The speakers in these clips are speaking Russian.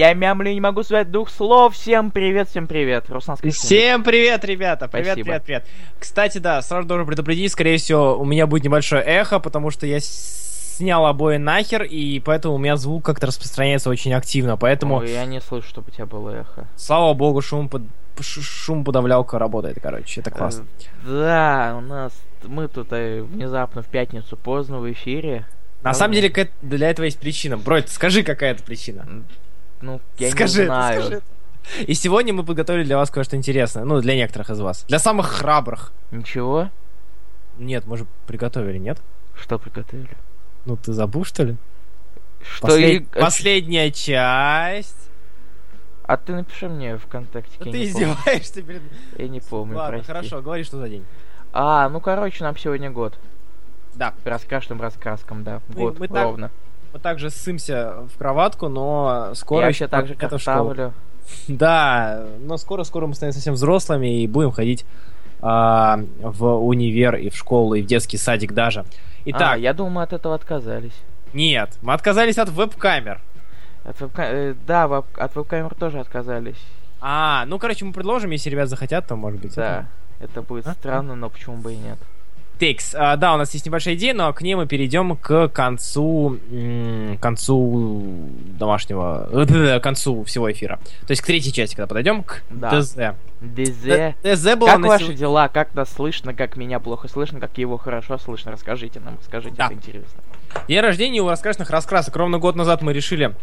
Я мямлю не могу сказать двух слов. Всем привет, всем привет. Руслан, скажи Всем привет, ребята. Привет, Спасибо. привет, привет. Кстати, да, сразу должен предупредить, скорее всего, у меня будет небольшое эхо, потому что я снял обои нахер, и поэтому у меня звук как-то распространяется очень активно. Поэтому, Ой, я не слышу, чтобы у тебя было эхо. слава богу, шум, под... шум подавлялка работает, короче. Это классно. Э, Да, у нас... Мы тут э, внезапно в пятницу поздно в эфире. На самом деле, к- для этого есть причина. Бро, ты скажи, какая это причина. Ну, я скажи, не знаю. скажи. И сегодня мы подготовили для вас кое-что интересное. Ну, для некоторых из вас. Для самых храбрых. Ничего? Нет, мы же приготовили, нет? Что приготовили? Ну, ты забыл, что ли? Что Послед- и... Последняя часть. А ты напиши мне ВКонтакте. Да я ты издеваешься перед... Я не помню, Ладно, прости. хорошо, говори, что за день. А, ну короче, нам сегодня год. Да. Раскрашенным раскраскам, да. Мы- год мы так ровно. Мы также ссымся в кроватку, но скоро я еще так же, как это ставлю. Да, но скоро-скоро мы станем совсем взрослыми и будем ходить а, в универ и в школу, и в детский садик даже. Итак, А, я думал, мы от этого отказались. нет, мы отказались от веб-камер. От вебка- э, да, веб- от веб-камер тоже отказались. А, ну, короче, мы предложим, если ребят захотят, то, может быть. Да. Это будет А? странно, но почему бы и нет. Текс. А, да, у нас есть небольшая идея, но к ней мы перейдем к концу, м, концу домашнего, э, к концу всего эфира. То есть к третьей части, когда подойдем к Да. ДЗ. ДЗ. ДЗ было Как на ваши сего- дела? Как нас слышно? Как меня плохо слышно? Как его хорошо слышно? Расскажите нам, расскажите, Да. это интересно. День рождения у раскрашенных раскрасок. Ровно год назад мы решили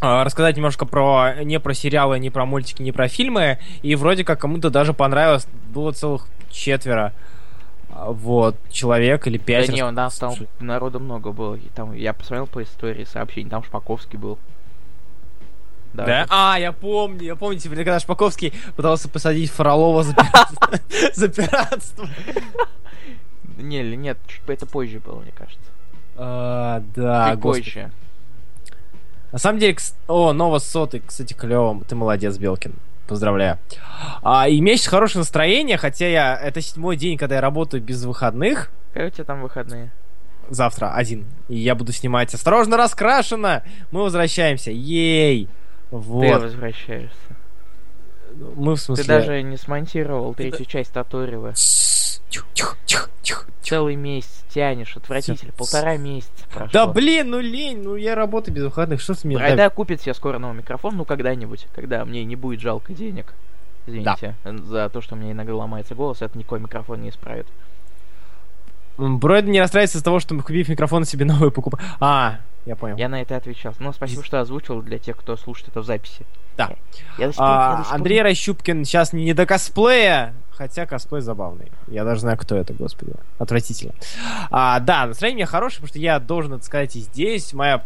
а, рассказать немножко про не про сериалы, не про мультики, не про фильмы. И вроде как кому-то даже понравилось. Было целых четверо. Вот, человек или пять. да не, у нас там народу много было. И там, я посмотрел по истории сообщений, там Шпаковский был. Да? А, я помню, я помню, типа, когда Шпаковский пытался посадить Фролова за пиратство. Не, или нет, чуть это позже было, мне кажется. А, Да, позже. На самом деле, о, Нова Соты, кстати, клево. Ты молодец, Белкин. Поздравляю. А, и у меня сейчас хорошее настроение, хотя я это седьмой день, когда я работаю без выходных. Какие у тебя там выходные? Завтра один. И я буду снимать «Осторожно, раскрашено!» Мы возвращаемся. Ей! Ты Вот. возвращаешься. Мы в смысле... Ты даже не смонтировал третью часть Татурева. Тихо, тихо, тихо, тихо. Целый месяц тянешь, отвратитель. Полтора месяца прошло. Да блин, ну лень, ну я работаю без выходных, что с меня? Айда купит себе скоро новый микрофон, ну когда-нибудь, когда мне не будет жалко денег. Извините, за то, что мне иногда ломается голос, это никакой микрофон не исправит. Броид не расстраивается из того, что мы купив микрофон себе новый покупаем. А, я понял. Я на это отвечал. Ну, спасибо, что озвучил для тех, кто слушает это в записи. Да. Я до сих пор- я А, до сих пор Андрей Рощупкин сейчас не до косплея, хотя косплей забавный. Я даже знаю, кто это, господи. Отвратительно. А, да, настроение у меня хорошее, потому что я должен это сказать и здесь. Моя...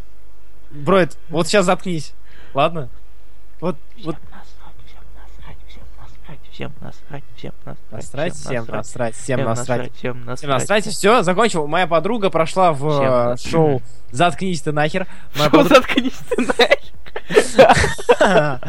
Броид, вот сейчас заткнись. Ладно? Вот, вот Всем насрать, всем насрать, насрать, всем насрать, всем насрать. всем насрать. Всем насрать, все, закончил. Моя подруга прошла в э, шоу «Заткнись ты нахер». Моя Шо, подруга- заткнись ты нахер.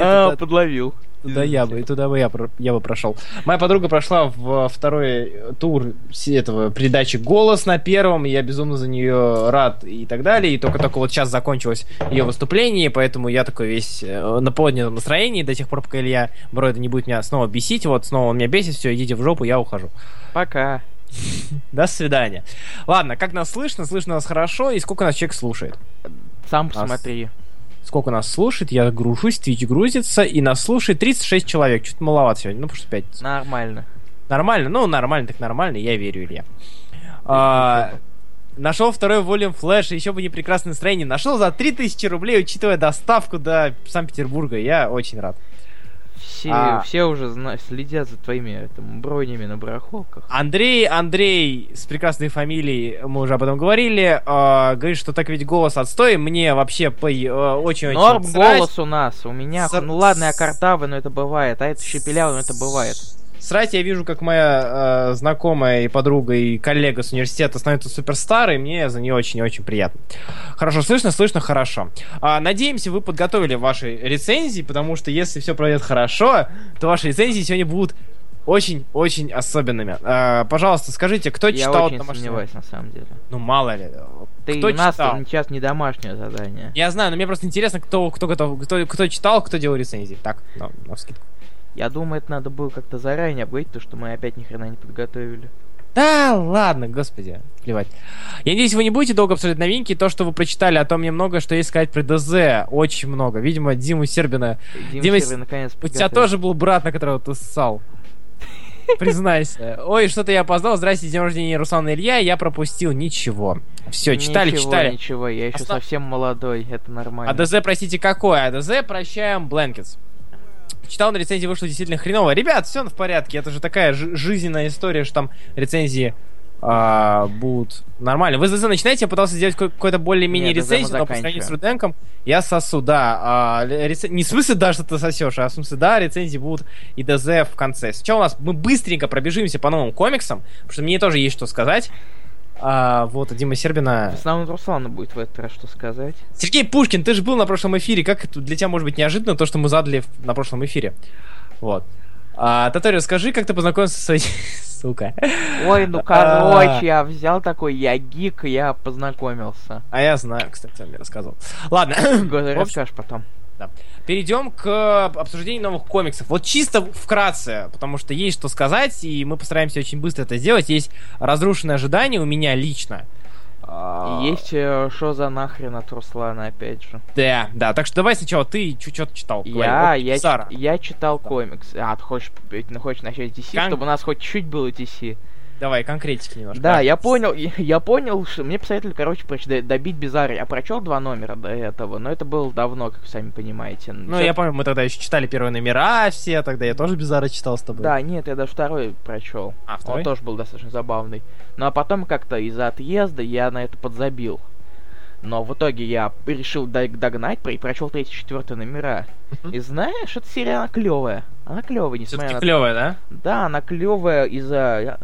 А, подловил. Туда я бы, туда бы я, я бы прошел. Моя подруга прошла в второй тур этого передачи «Голос» на первом, и я безумно за нее рад и так далее. И только-только вот сейчас закончилось ее выступление, поэтому я такой весь э, на поднятом настроении до тех пор, пока Илья Броида не будет меня снова бесить. Вот снова он меня бесит, все, идите в жопу, я ухожу. Пока. До свидания. Ладно, как нас слышно? Слышно нас хорошо, и сколько нас человек слушает? Сам Нас- посмотри. Сколько нас слушает? Я гружусь, Twitch грузится, и нас слушает 36 человек. Чуть маловато сегодня, ну, потому что 5 Нормально. Нормально, ну нормально, так нормально, я верю, Илья. А, нашел второй волюм флеш, еще бы не прекрасное настроение. Нашел за 3000 рублей, учитывая доставку до Санкт-Петербурга. Я очень рад. Все, А. все уже зна- следят за твоими там, бронями на барахолках. Андрей, Андрей с прекрасной фамилией, мы уже об этом говорили, а, говорит, что так ведь голос отстой. Мне вообще очень-очень Норм голос у нас. У меня, Сор- ну ладно, я картавый, но это бывает. А это щепелявый, но это бывает. Срать я вижу, как моя э, знакомая и подруга и коллега с университета становится суперстарой, мне за нее очень-очень приятно. Хорошо, слышно, слышно, хорошо. А, надеемся, вы подготовили ваши рецензии, потому что если все пройдет хорошо, то ваши рецензии сегодня будут очень-очень особенными. А, пожалуйста, скажите, кто Я читал очень домашнее- сомневаюсь, на самом деле. Ну, мало ли. Ты кто у нас читал? сейчас не домашнее задание. Я знаю, но мне просто интересно, кто, кто готов, кто, кто читал, кто делал рецензии. Так, на, на вскидку. Я думаю, это надо было как-то заранее обговорить, то что мы опять ни хрена не подготовили. Да, ладно, господи, плевать. Я надеюсь, вы не будете долго обсуждать новинки. То, что вы прочитали, о том немного, что есть сказать про ДЗ. Очень много. Видимо, Диму Сербина... Дима, Дима, Серый наконец У тебя тоже был брат, на которого ты ссал. Признайся. Ой, что-то я опоздал. Здрасте, день рождения Руслана Илья. Я пропустил. Ничего. Все, читали, ничего, читали. Ничего, я еще Основ- совсем молодой, это нормально. А ДЗ, простите, какой? А ДЗ прощаем Blankets. Читал на рецензии, вышло действительно хреново. Ребят, все в порядке. Это же такая жи- жизненная история, что там рецензии а, будут нормально. Вы ДЗ начинаете, я пытался сделать ка- какой-то более-менее рецензию, но по сравнению с. Руденком я сосу, да. А, рецен- Не в смысле, да, что ты сосешь, а в смысле, да, рецензии будут и ДЗ в конце. Сначала у нас мы быстренько пробежимся по новым комиксам, потому что мне тоже есть что сказать. А, вот, Дима Сербина В основном Руслану будет в этот раз что сказать. Сергей Пушкин, ты же был на прошлом эфире. Как это для тебя может быть неожиданно то, что мы задали на прошлом эфире? Вот. А, Татари, скажи, как ты познакомился со своей... Сука. Ой, ну А. короче, я взял такой, я гик, я познакомился. А я знаю, кстати, он мне рассказывал. Ладно. Расскажешь потом. Перейдем к обсуждению новых комиксов. Вот чисто вкратце, потому что есть что сказать, и мы постараемся очень быстро это сделать. Есть разрушенные ожидания у меня лично. А, Есть э, что за нахрен от Руслана, опять же. Да, да. Так что давай сначала ты что-то читал. говори. Я, Вот я, Сара. я читал комикс. А, ты хочешь, ну, хочешь начать DC, Кон- чтобы у нас хоть чуть было DC? Давай, конкретики немножко. Да, я понял, я, понял, что мне посоветовали, короче, проч- д- добить Бизарри. Я прочел два номера до этого, но это было давно, как вы сами понимаете. Ну, я помню, мы тогда еще читали первые номера все, тогда я тоже Бизара читал с тобой. Да, нет, я даже второй прочел. А, второй? Он тоже был достаточно забавный. Ну а потом как-то из-за отъезда я на это подзабил. Но в итоге я решил дог- догнать и прочел третий, четвертый номера. И знаешь, эта серия она клевая. Она клевая, несмотря Все-таки на клевая, да? Да, она клевая из-за.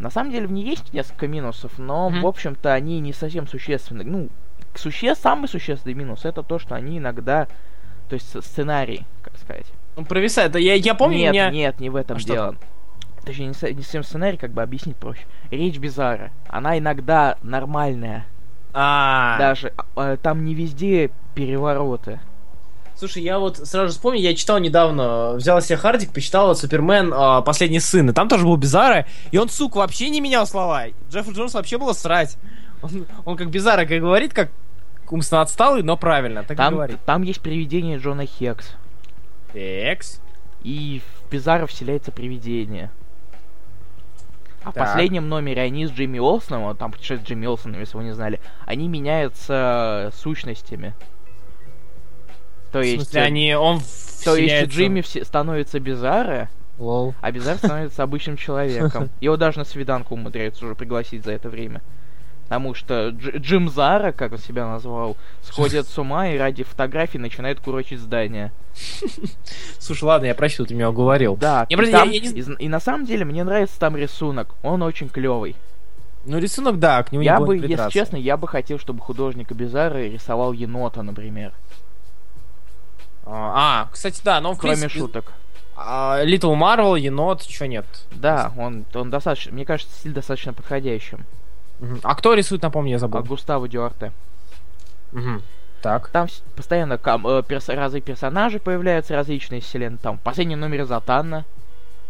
На самом деле в ней есть несколько минусов, но, Мгм. в общем-то, они не совсем существенны. Ну, суще... самый существенный минус это то, что они иногда. То есть сценарий, как сказать. Он провисает. Да Я, я помню, нет, меня... нет, не в этом А что дело. Точнее, не, не совсем сценарий, как бы объяснить проще. Речь Бизара. Она иногда нормальная. А, Даже а, э, там не везде перевороты. Слушай, я вот сразу вспомнил, я читал недавно, взял себе Хардик, почитал вот Супермен а, Последний сын, и там тоже был Бизара, и он, сука, вообще не менял слова. Джеффу Джонсу вообще было срать. Он, он как Бизара, как говорит, как умственно отсталый, но правильно, так и Там, говорит. там есть привидение Джона Хекс. Экс. И в Бизара вселяется привидение. А в последнем номере они с Джимми Олсоном, там путешествие Джимми Олсоном, если вы не знали, они меняются сущностями. То есть, смысле, они, он то есть Джимми все- становится Бизара, Лол. а Бизар становится обычным человеком. Его даже на свиданку умудряются уже пригласить за это время. Потому что Дж- Джим Зара, как он себя назвал, сходит с ума и ради фотографий начинает курочить здание. Слушай, ладно, я прощу, ты меня уговорил. Да, Я и, там- я- я не- и- и на самом деле мне нравится там рисунок. Он очень клевый. Ну, рисунок, да, к нему Я не бы, если честно, я бы хотел, чтобы художник Бизара рисовал енота, например. А, а, кстати, да, но в Кроме принципе, шуток. а, Little Marvel, енот, чё нет? Да, он, он достаточно, мне кажется, стиль достаточно подходящим. А кто рисует, напомню, я А забыл. Густаво Дюарте. Мгм. Так. Там постоянно кам- э, перс- разные персонажи появляются, различные вселенные. Там в последнем номере Затанна,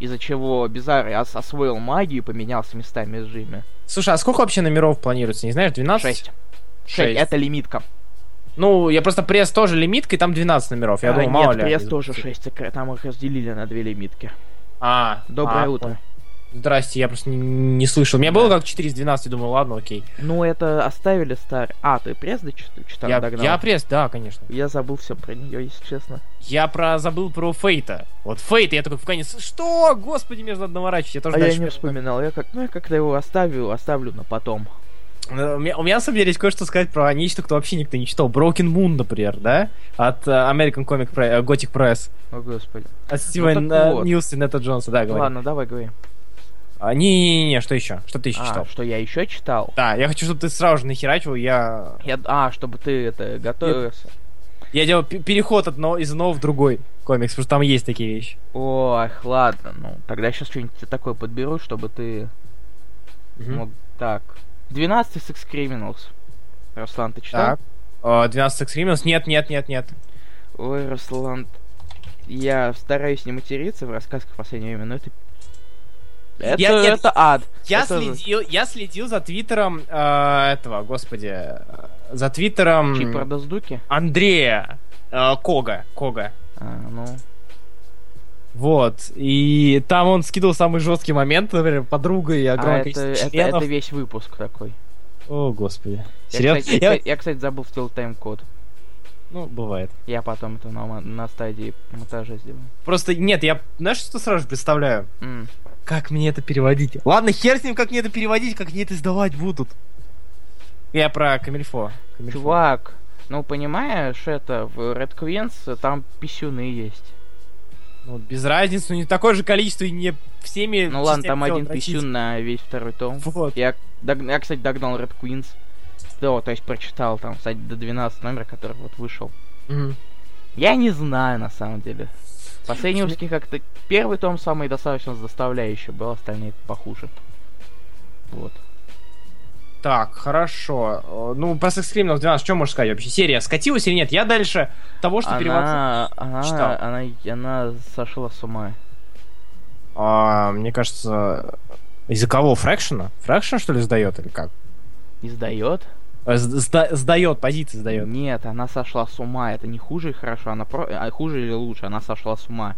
из-за чего Бизар ос- освоил магию и поменялся местами с Джимми. Слушай, а сколько вообще номеров планируется, не знаешь, 12? Шесть. Шесть. Шесть. Это лимитка. Ну, я просто пресс тоже лимитка, и там 12 номеров. Я А, думал, нет, мало ли. пресс тоже запустят. 6. Там их разделили на две лимитки. А, Доброе а, утро. Здрасте, я просто не, не слышал. У меня Да. было как 4 из 12, думаю, ладно, окей. Ну, это оставили старый. А, ты пресс дочитал? читал, Я, догнал? я пресс, да, конечно. Я забыл все про нее, если честно. Я про забыл про Фейта. Вот Фейта, я такой в конец, что? Господи, мне же надо наворачивать. Я тоже А я не вспоминал. Я как, ну, я как-то его оставил, оставлю на потом. У меня, у меня, на самом деле, есть кое-что сказать про нечто, кто вообще никто не читал. Broken Moon, например, да? От э, American Comic Pre- э, Gothic Press. О, господи. От Стива так э, вот. Ньюса и Нета Джонса, да, говори. Ладно, давай говори. А, Не-не-не, что еще? Что ты еще А, читал? что я еще читал? Да, я хочу, чтобы ты сразу же нахерачивал. Я, Я, а, чтобы ты это готовился. я делал пе- переход от одного, из одного в другой комикс, потому что там есть такие вещи. Ох, ладно, ну, тогда сейчас что-нибудь такое подберу, чтобы ты Мгм. мог... Так. 12 Sex Criminals. Руслан, ты читал? Так. Э, 12 Extremes? Нет, нет, нет, нет. Ой, Руслан, я стараюсь не материться в рассказках в последнее время, но это... Это, Я- я- это ад. Я Это следил, я следил за твиттером э, этого, господи, э, за твиттером Чип Раздуки? Андрея э, Кога, Кога. А, ну... Вот. И там он скидывал самый жесткий момент, например, подруга и А огромное это, количество это, членов. это весь выпуск такой. О, господи. Я, Серьезно? кстати, Я- я- я, кстати, забыл сделать тайм-код. Ну, бывает. Я потом это на, на стадии монтажа сделаю. Просто, нет, я, знаешь, что сразу же представляю? М. Как мне это переводить? Ладно, хер с ним, как мне это переводить, как мне это издавать будут. Я про Камильфо. Камильфо. Чувак, ну понимаешь, это в Red Queens там писюны есть. Ну, без разницы, ну не такое же количество и не всеми... Ну ладно, там один писюн на весь второй том. Вот. Я, дог- я, кстати, догнал Red Queens. Да, то есть прочитал там, кстати, до 12 номера, который вот вышел. Мгм. Я не знаю, на самом деле. Последние выпуски как-то... Первый том самый достаточно заставляющий был, остальные похуже. Вот. Так, хорошо. Э, Ну, про Sex Criminals 12, что можешь сказать вообще? Серия скатилась или нет? Я дальше того, что перевод... Она, она, читал. она, она сошла с ума. А, мне кажется, из-за кого? Фрэкшена? Фрэкшн, что ли, сдает или как? Издает? Э, сда- Сдает, позиции сдает. Нет, она сошла с ума. Это не хуже и хорошо, она про... а хуже или лучше, она сошла с ума.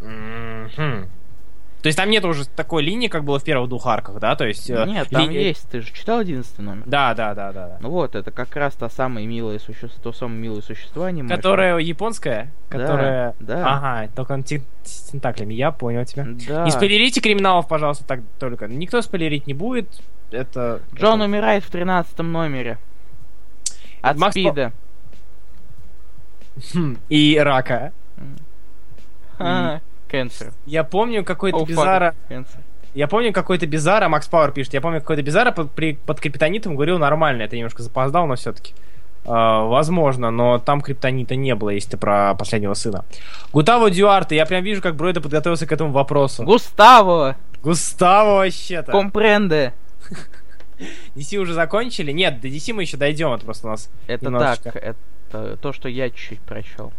Мгм. То есть там нет уже такой линии, как было в первых двух арках, да? То есть... э, Нет, там ли- есть. Ты же читал 11 номер? Да, да, да, да. да. Ну вот, это как раз та самое милое существо, то самое милое существо аниме. Которая японская? Да, Которая... да. Ага, только он с тентаклями, я понял тебя. Да. Не спойлерите криминалов, пожалуйста, так только. Никто спойлерить не будет. Это... Джон это- умирает в 13 номере. От Макс По- спида. Хм, И рака. Ха, Кэнсер. Я помню какой-то fuck, бизара... Я помню какой-то бизара, Макс Пауэр пишет, я помню какой-то бизара под, при, под криптонитом говорил нормально, это немножко запоздал, но все-таки. возможно, но там криптонита не было, если ты про последнего сына. Густаво Дюарте, я прям вижу, как Бройда подготовился к этому вопросу. Густаво! Густаво вообще-то. Компренде! DC уже закончили? Нет, до DC мы еще дойдем, это просто у нас Это Немножечко. так, это то, что я чуть-чуть прочел.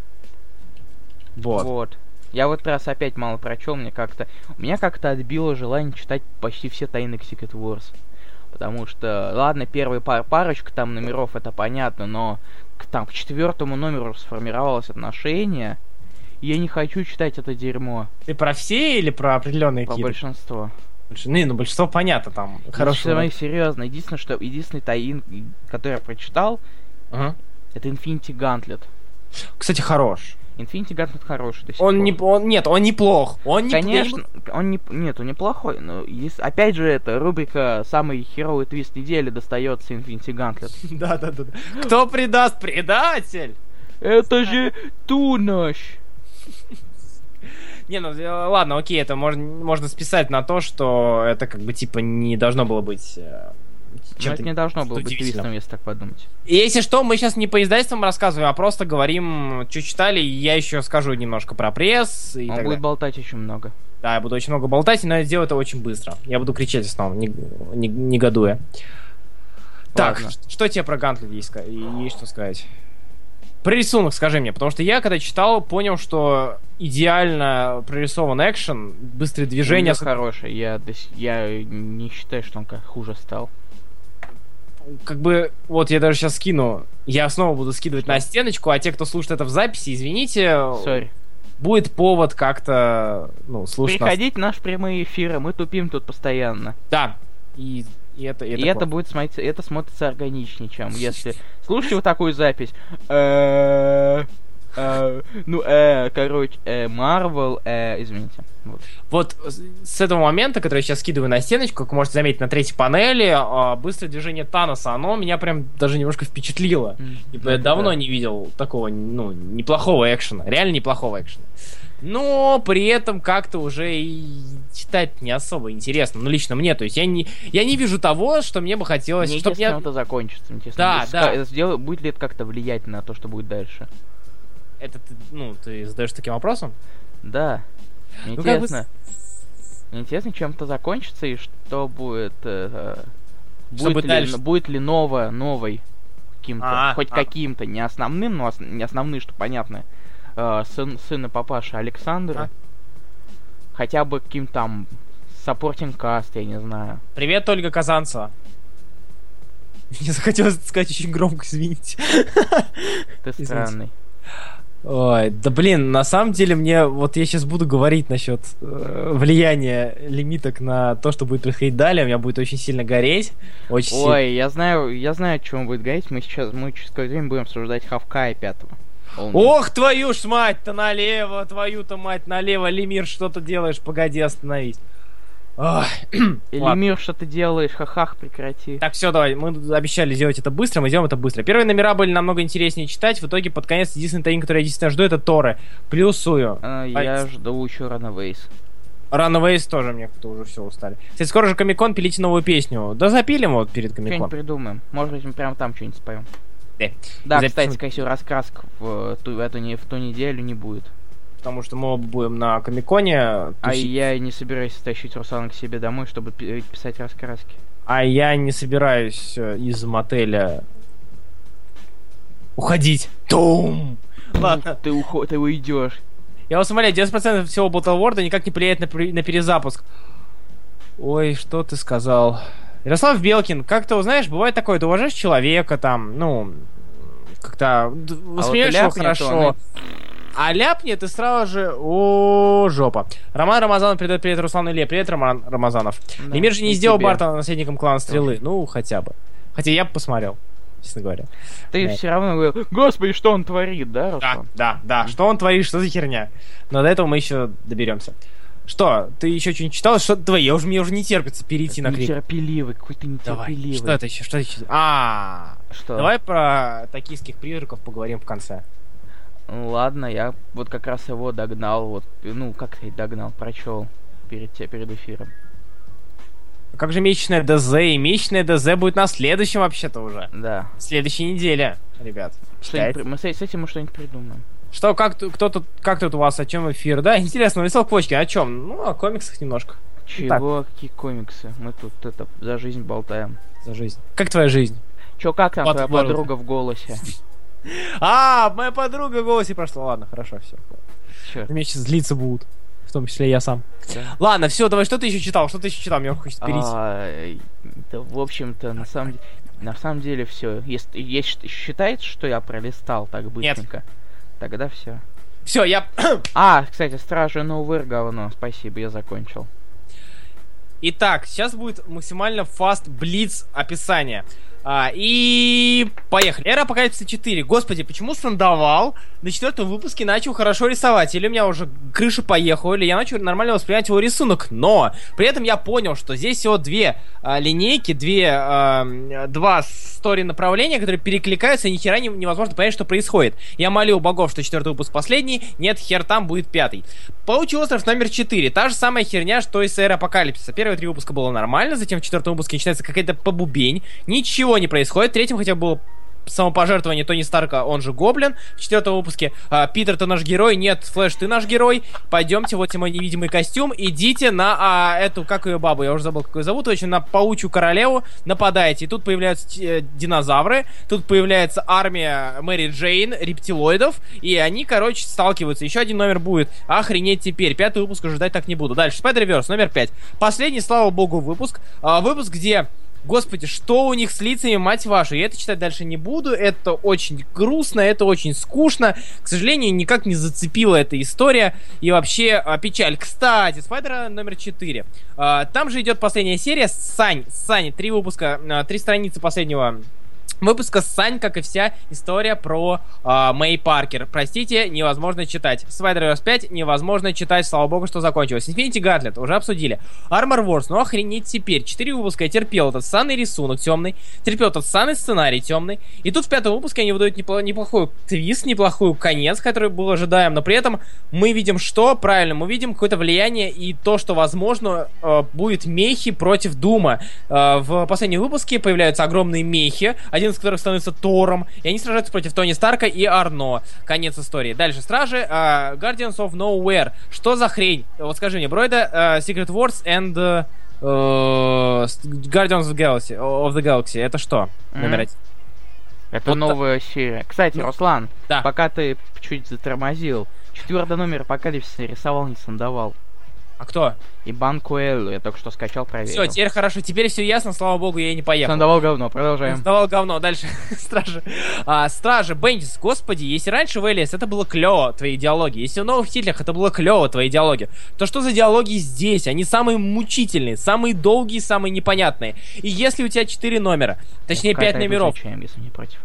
вот. Вот. Я вот раз опять мало прочел, мне как-то... У меня как-то отбило желание читать почти все тайны Secret Wars. Потому что, ладно, первая пар парочка там номеров, это понятно, но к, там к четвертому номеру сформировалось отношение, и я не хочу читать это дерьмо. Ты про все или про определенные По какие-то? большинству. Больш- Не, ну большинство понятно, там Хорошо. хорошо. серьезно. Единственное, что единственный таин, который я прочитал, Ага. это Infinity Gauntlet. Кстати, хорош. Infinity Gauntlet хороший до сих Он пор. не, он, нет, он неплох. Он не Конечно, он не, нет, он неплохой, но ес- опять же это рубрика самый херовый твист недели достается Infinity Gauntlet. Да, да, да. Кто предаст? Предатель! Это же Тунощ! Не, ну э, ладно, окей, это можно, можно списать на то, что это как бы типа не должно было быть э, Но чем-то это не должно было быть твистом, если так подумать. Если что, мы сейчас не по издательствам рассказываем, а просто говорим, что читали, и я еще скажу немножко про пресс и Он будет далее. болтать очень много. Да, я буду очень много болтать, но я сделаю это очень быстро. Я буду кричать снова, не, не- негодуя. Так, Ладно. что тебе про Гантлет есть, есть что сказать? Про рисунок скажи мне, потому что я, когда читал, понял, что идеально прорисован экшен, быстрые движения, Движение хороший, я, с- я не считаю, что он как хуже стал. Как бы, вот я даже сейчас скину, я снова буду скидывать на стеночку, а те, кто слушает это в записи, извините, Сори. будет повод как-то, ну, слушать нас. Приходите в наши прямые эфиры, мы тупим тут постоянно. Да, и, и это, и И это это классно. будет смотреться, это смотрится органичнее, чем если слушайте вот такую запись. Э, э, Ну, э, короче, э, Marvel, э, извините. Вот. Вот с- этого момента, который я сейчас скидываю на стеночку, как можете заметить на третьей панели, а, быстрое движение Таноса, оно меня прям даже немножко впечатлило. М, Ибо я давно да. не видел такого, ну, неплохого экшена, реально неплохого экшена. Но при этом как-то уже и читать не особо интересно, ну, лично мне, то есть я не, я не вижу того, что мне бы хотелось, Мне чтобы интересно, я... это закончится. Интересно, Да, да. будет ли это как-то влиять на то, что будет дальше? Это ты, ну, ты задаешь таким вопросом? Да. Мне Ну, как бы интересно. Интересно, чем это закончится и что будет э, э, будет Чтобы ли, дальше- будет ли новое, новой каким-то, А, хоть а. каким-то, не основным, но ос- не основные, что понятно, э, сын, сына папаши Александра, А. хотя бы каким-то там supporting cast, я не знаю. Привет, Ольга Казанцева. Мне захотелось сказать очень громко, извините. Ты Извините. Ой, да блин, на самом деле мне, вот я сейчас буду говорить насчет э, влияния лимиток на то, что будет происходить далее, у меня будет очень сильно гореть, очень сильно. Ой, я знаю, я знаю, о чем будет говорить. Мы сейчас, мы через какое-то время будем обсуждать Хавкая пятого. Ох, твою ж мать-то налево, твою-то мать налево, Лемир, что ты делаешь, погоди, остановись. Или мир, что ты делаешь? Хахах, прекрати. Так, все, давай, мы обещали сделать это быстро, мы сделаем это быстро. Первые номера были намного интереснее читать, в итоге под конец единственный таин, который я действительно жду, это Торы. Плюсую. А, А, я жду еще Runaways. Runaways тоже мне как-то уже все устали. Кстати, скоро же Комикон, пилите новую песню. Да запилим вот перед Что-нибудь Комикон. придумаем. Может быть, мы прямо там что-нибудь споем. Да. Да, Запишем. кстати, скорее всего, раскрасок в ту, в эту, не- в ту неделю не будет. Потому что мы оба будем на Комиконе. А тусить. я не собираюсь тащить Руслана к себе домой, чтобы пи- писать раскраски. А я не собираюсь э, из мотеля уходить. Тум! Ладно. Ты, ухо... ты уйдешь. Я вас умоляю, 90% всего Battle никак не влияет на, при- на перезапуск. Ой, что ты сказал? Ярослав Белкин, как ты узнаешь, бывает такое, ты уважаешь человека там, ну, как-то воспринимаешь его ляпнет хорошо. он, А ляпнет, и сразу же, о, жопа. Роман Рамазанов передает привет Руслану Илье. Привет, Роман Рамазанов. Да, Лемир же не сделал тебе. Барта наследником клана Стрелы. Ну, хотя бы. Хотя я бы посмотрел, честно говоря. Ты Да. все равно говорил, господи, что он творит, да, Да, Руслан? да, да. Что он творит, что за херня? Но до этого мы еще доберемся. Что, ты еще что-нибудь читал? Что, давай, я уже, мне уже не терпится перейти на крик. Нетерпеливый, какой ты Давай, нетерпеливый. что это еще? Что это еще? А, Что? давай про токийских призраков поговорим в конце. Ну, Ладно, я вот как раз его догнал, вот, ну, как сказать, догнал, прочел перед, перед эфиром. Как же месячная ДЗ? И месячная ДЗ будет на следующем вообще-то уже. Да. Следующей неделе, ребят. При- мы с, этим мы что-нибудь придумаем. Что, как, кто тут, как тут у вас, о чем эфир? Да, интересно, написал почки, о чем? Ну, о комиксах немножко. Чего, какие комиксы? Мы тут это за жизнь болтаем. За жизнь. Как твоя жизнь? Чё, как там Вот твоя подруга в голосе? А, моя подруга в голосе прошла. Ладно, хорошо, все. Чё? Меня сейчас злиться будут. В том числе я сам. Да. Ладно, все, давай, что ты еще читал? Что ты еще читал? Мне хочется перейти. А, да, в общем-то, на самом деле, на самом деле все. Если, если считается, что я пролистал так быстренько, тогда все. Все, я... А, кстати, Стражи Новый говно. Спасибо, я закончил. Итак, сейчас будет максимально фаст блиц описание. А, и поехали. Эра Апокалипсиса 4. Господи, почему Сандовал на четвертом выпуске начал хорошо рисовать? Или у меня уже крыша поехала, или я начал нормально воспринимать его рисунок. Но при этом я понял, что здесь всего две а, линейки, две, а, два стори направления, которые перекликаются, и ни хера не- невозможно понять, что происходит. Я молил богов, что четвертый выпуск последний. Нет, хер там будет пятый. Паучий остров номер 4. Та же самая херня, что и с Эры Апокалипсиса. Первые три выпуска было нормально, затем в четвертом выпуске начинается какая-то побубень. Ничего не происходит. В третьем хотя бы было самопожертвование Тони Старка, он же Гоблин. В четвертом выпуске а, Питер, ты наш герой. Нет, Флэш, ты наш герой. Пойдемте, вот мой невидимый костюм. Идите на а, эту, как ее бабу, я уже забыл, как ее зовут. Общем, на паучью королеву нападаете. И тут появляются э, динозавры. Тут появляется армия Мэри Джейн, рептилоидов. И они, короче, сталкиваются. Еще один номер будет. Охренеть теперь. Пятый выпуск уже ждать так не буду. Дальше. Spider-Verse номер пять. Последний, слава богу, выпуск. А, выпуск, где Господи, что у них с лицами, мать вашу? Я это читать дальше не буду. Это очень грустно, это очень скучно. К сожалению, никак не зацепила эта история. И вообще а, печаль. Кстати, Спайдера номер 4. А, там же идет последняя серия. Сань, Сань, три выпуска, а, три страницы последнего выпуска Сань, как и вся история про а, Мэй Паркер. Простите, невозможно читать. Spider-Verse 5 невозможно читать, слава богу, что закончилось. Infinity Gauntlet уже обсудили. Armor Wars, ну охренеть теперь. Четыре выпуска я терпел этот ссаный рисунок темный, терпел этот ссаный сценарий темный. И тут в пятом выпуске они выдают непло- неплохой твист, неплохой конец, который был ожидаем, но при этом мы видим что? Правильно, мы видим какое-то влияние и то, что, возможно, э, будет мехи против Дума. Э, в последнем выпуске появляются огромные мехи, один из которых становится Тором, и они сражаются против Тони Старка и Арно. Конец истории. Дальше Стражи, э, Guardians of Nowhere. Что за хрень? Вот скажи мне, Бройда, э, Secret Wars and... э, Guardians of Galaxy, of the Galaxy, это что? Мгм. Номер один. Это Вот новая серия. Кстати, Ну, Руслан, да. пока ты чуть затормозил, четвертый номер Апокалипсиса рисовал, не сандовал. А кто? И Банку Эллу я только что скачал, проверил. Все, теперь хорошо, теперь все ясно, слава богу, я и не поехал. Сандовал говно, продолжаем. Сдавал говно, дальше. Стражи. А, Стражи, Бендис, господи, если раньше в ЛС это было клево, твои диалоги, если в новых титлах это было клево, твои диалоги, то что за диалоги здесь? Они самые мучительные, самые долгие, самые непонятные. И если у тебя 4 номера, точнее 5 Кайтай номеров, изучаем, если не против.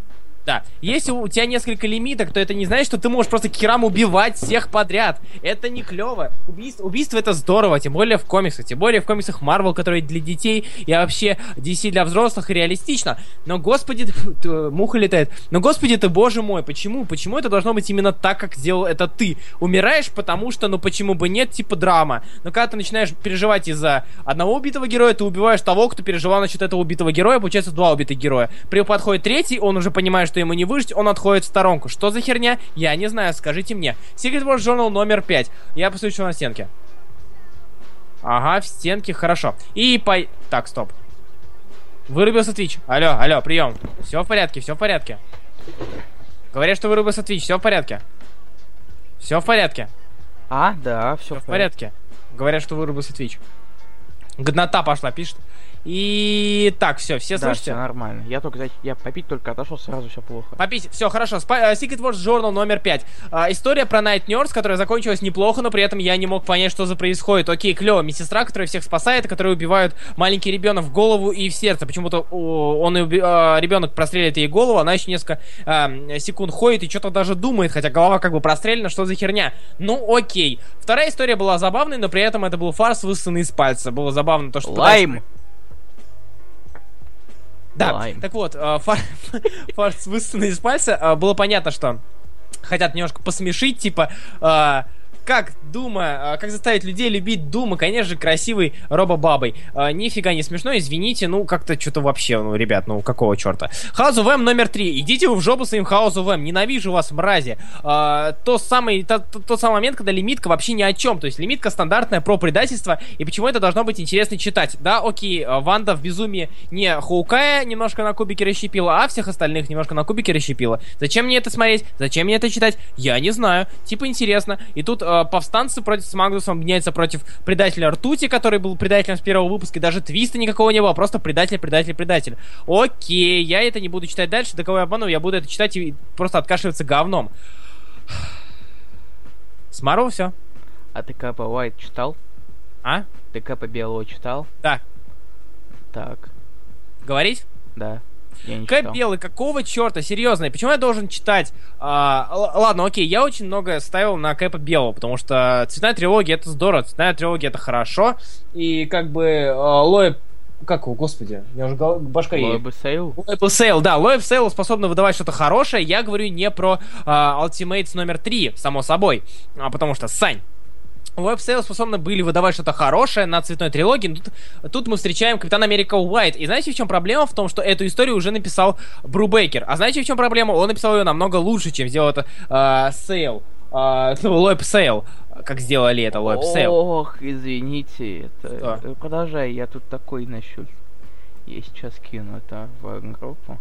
Да. Если у тебя несколько лимиток, то это не значит, что ты можешь просто керам убивать всех подряд. Это не клево. Убийство, убийство это здорово, тем более в комиксах. Тем более в комиксах Marvel, которые для детей, и вообще DC для взрослых, реалистично. Но, господи, муха летает. Но, господи ты, боже мой, почему? Почему это должно быть именно так, как сделал это ты? Умираешь, потому что, ну почему бы нет, типа драма. Но когда ты начинаешь переживать из-за одного убитого героя, ты убиваешь того, кто переживал насчет этого убитого героя, получается два убитых героя. При подходит третий, он уже понимает, что ему не выжить, он отходит в сторонку. Что за херня? Я не знаю, скажите мне. Secret Wars Journal номер 5. Я что на стенке. Ага, в стенке, хорошо. И по... Так, стоп. Вырубился Twitch. Алло, алло, прием. Все в порядке, все в порядке. Говорят, что вырубился Twitch, все в порядке. Все в порядке. А, да, все Все в порядке. Говорят, что вырубился Twitch. Годнота пошла, пишет. И так, все, все Да, слышите? все нормально. Я только, я попить только отошел, сразу все плохо. Попить. Все, хорошо. Спа- э, Secret Wars Journal номер 5. А, история про Night Nurse, которая закончилась неплохо, но при этом я не мог понять, что за происходит. Окей, клево. Медсестра, которая всех спасает, которая убивает маленький ребенок в голову и в сердце. Почему-то о, он уби- а, ребенок простреливает ей голову, она еще несколько а, секунд ходит и что-то даже думает, хотя голова как бы прострелена, что за херня. Ну, окей. Вторая история была забавной, но при этом это был фарс, высосанный из пальца. Было забавно то, что... Лайм! Да, Лайм. так вот, фар- фарс высосанный из пальца. э, Было понятно, что хотят немножко посмешить, типа, э, как Дума, э, как заставить людей любить Дума, конечно же, красивый Робо-бабой. Э, Нифига не смешно, извините, ну, как-то что-то вообще, ну, ребят, ну, какого черта. Of M номер три. Идите вы в жопу своим of M, ненавижу вас, мрази. Э, то самый, то- то- тот самый момент, когда лимитка вообще ни о чем, то есть лимитка стандартная про предательство, и почему это должно быть интересно читать. Да, окей, Ванда в безумии не Хоукая немножко на кубике расщепила, а всех остальных немножко на кубике расщепила. Зачем мне это смотреть? Зачем мне это читать? Я не знаю. Типа интересно. И тут э, повстанцы против с Магнусом объединяются против предателя Ртути, который был предателем с первого выпуска, и даже твиста никакого не было, просто предатель, предатель, предатель. Окей, я это не буду читать дальше, до кого я обману, я буду это читать и просто откашливаться говном. С Марвел все. А ты Капа Уайт читал? А? Ты Капа Белого читал? Да. Так, Говорить? да. Кэп белый, какого черта? Серьезно, почему я должен читать? А, ладно, окей, я очень много ставил на Кэпа белого, потому что цветная трилогия это здорово, цветная трилогия это хорошо. И как бы а, Лоэб... Как его, господи, у меня уже башка едет. Лоэб и Сейл? Лоэб Сейл, да, Лоэб Сейл способна выдавать что-то хорошее. Я говорю не про а, Ultimates номер 3, само собой. А, потому что, Сань, Sale способны были выдавать что-то хорошее на цветной трилогии. но Тут, тут мы встречаем Капитан Америка White. И знаете, в чем проблема? В том, что эту историю уже написал Брубейкер. А знаете, в чем проблема? Он написал ее намного лучше, чем сделал это э, Сейл. Э, ну, Сейл. Как сделали это Лоэб Сейл. Ох, извините, это... Что? э, Продолжай, я тут такой насчет. Я сейчас кину это в группу.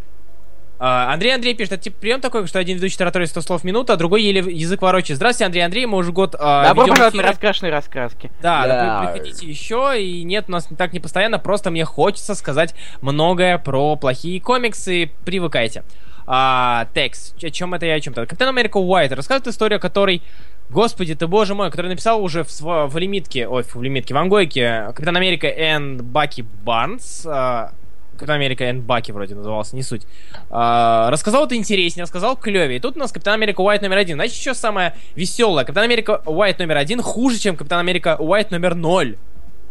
А, Андрей Андрей пишет, это типа прием такой, что один ведущий тараторит 100 слов в минуту, а другой еле язык ворочает. Здравствуйте, Андрей Андрей, мы уже год а, Добро пожаловать на раскрашенные раскраски. Да, Да. вы приходите еще, и нет, у нас не так не постоянно, просто мне хочется сказать многое про плохие комиксы, привыкайте. А, текст, о чем это я о чем-то? Капитан Америка Уайт рассказывает историю, который, господи ты боже мой, который написал уже в, в лимитке, ой, в лимитке, в ангойке Капитан Америка и Баки Барнс, а, Капитан Америка и Баки вроде назывался, не суть. А, рассказал это интереснее, рассказал клевее. И тут у нас Капитан Америка Уайт номер один. Значит, еще самое веселое. Капитан Америка Уайт номер один хуже, чем Капитан Америка Уайт номер ноль.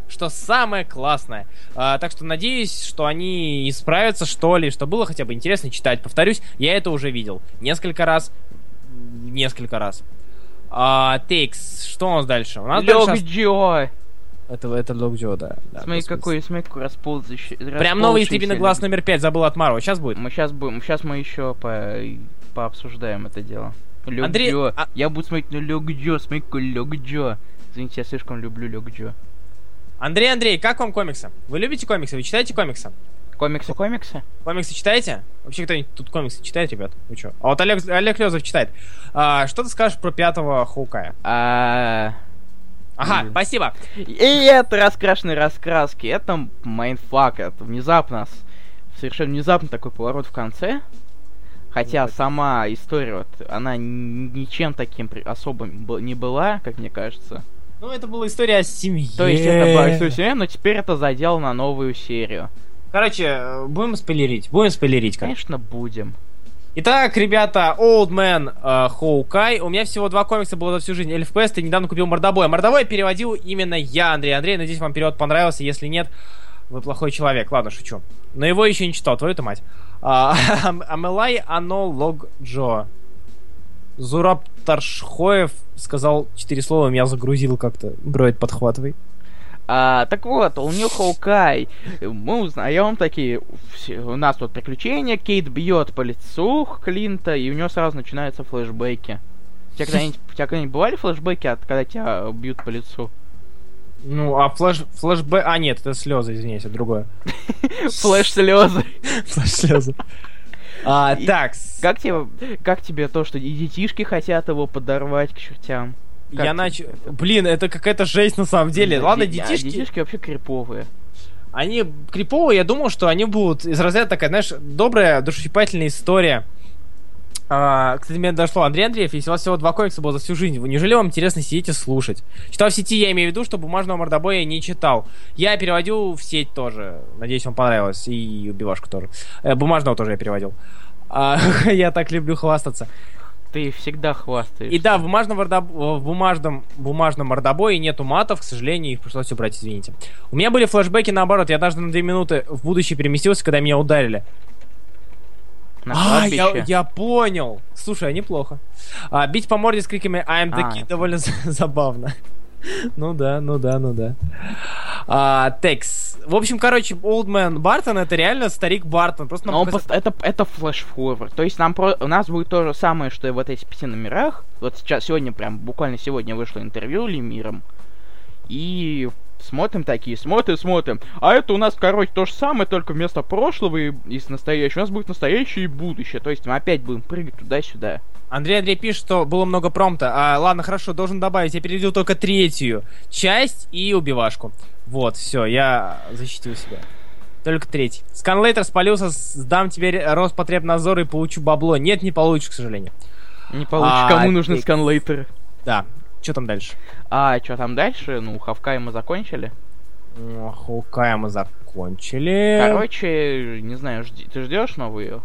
Что самое классное. А, так что надеюсь, что они исправятся, что ли, что было хотя бы интересно читать. Повторюсь, я это уже видел. Несколько раз. Несколько раз. А, Тейкс, что у нас дальше? У нас Лёг дальше... Джо! Это, это Лог Джо, да. да, Смотри, какой, смотри, какой расползающий. Прям новый Стивен глаз номер 5, забыл от Марва. Сейчас будет. Мы сейчас будем, сейчас мы еще по, пообсуждаем это дело. Лёг Андрей, Джо. а- Я буду смотреть на Лёг Джо, смотри, какой Лёг Джо. Извините, я слишком люблю Лёг Джо. Андрей, Андрей, как вам комиксы? Вы любите комиксы? Вы читаете комиксы? Комиксы, комиксы? Комиксы читаете? Вообще кто-нибудь тут комиксы читает, ребят? Вы что? А вот Олег, Олег Лезов читает. А, что ты скажешь про пятого Хоукая? А... Ага, спасибо. И это раскрашенные раскраски, это mindfuck, это внезапно, с- совершенно внезапно такой поворот в конце. Хотя сама история, вот, она ничем таким особым не была, как мне кажется. Ну, это была история о семье. То есть это была история семьи, но теперь это задел на новую серию. Короче, э, будем спойлерить. Будем спойлерить, короче. Конечно, будем. Итак, ребята, Old Man э. У меня всего два комикса было за всю жизнь. Эльф Квест и недавно купил Мордобой. Мордобой переводил именно я, Андрей. Андрей, надеюсь, вам перевод понравился. Если нет, вы плохой человек. Ладно, шучу. Но его еще не читал, твою-то мать. А, Амелай Ано Лог Джо. Зураб Таршхоев сказал четыре слова, меня загрузил как-то. Броид, подхватывай. А, так вот, у New Hawkeye. Мы узнаем такие... У нас тут приключения, Кейт бьет по лицу Клинта, и у него сразу начинаются флешбеки. У тебя когда-нибудь, когда-нибудь бывали флешбеки, от когда тебя бьют по лицу? Ну, а флэш, флэшбэк... А, нет, это слезы, извиняюсь, это другое. Флэш слезы. Флэш слезы. А, так, Как тебе, как тебе то, что и детишки хотят его подорвать к чертям? Как я начал... Блин, это какая-то жесть на самом деле. Да, Ладно, а детишки, детишки вообще криповые. они криповые, я думал, что они будут из разряда такая, знаешь, добрая, душесчипательная история. А, кстати, мне дошло, Андрей Андреев, если у вас всего два комикса было за всю жизнь, вы- неужели вам интересно сидеть и слушать? Читал в сети, я имею в виду, что бумажного мордобоя не читал. Я переводил в сеть тоже. Надеюсь, вам понравилось. И убивашку тоже. Э, бумажного тоже я переводил. А, я так люблю хвастаться. Ты всегда хвастаешься. И да, в бумажном, мордоб- в бумажном, бумажном мордобое нету матов, к сожалению, их пришлось убрать, извините. У меня были флешбеки наоборот, я даже на две минуты в будущее переместился, когда меня ударили. На а, я, я понял. Слушай, а неплохо. А, бить по морде с криками I'm the А, kid довольно за- забавно. Ну да, ну да, ну да. А, Текс. В общем, короче, Old Man Бартон это реально старик Бартон. Просто нам показали- это, это флеш-форвард. То есть нам про... у нас будет то же самое, что и вот эти пяти номерах. Вот сейчас, сегодня прям, буквально сегодня вышло интервью Лемиром. И смотрим такие, смотрим, смотрим. А это у нас, короче, то же самое, только вместо прошлого и из настоящего. У нас будет настоящее и будущее. То есть мы опять будем прыгать туда-сюда. Андрей Андрей пишет, что было много промпта. А, ладно, хорошо, должен добавить. Я перевел только третью часть и убивашку. Вот, все, я защитил себя. Только третий. Сканлейтер спалился, сдам тебе Роспотребнадзор и получу бабло. Нет, не получишь, к сожалению. Не получится, А, кому нужны ты- сканлейтеры. Да. Что там дальше? А что там дальше? Ну, Хавкай мы закончили. Хоукая мы закончили. Короче, не знаю, жди- ты ждешь новую?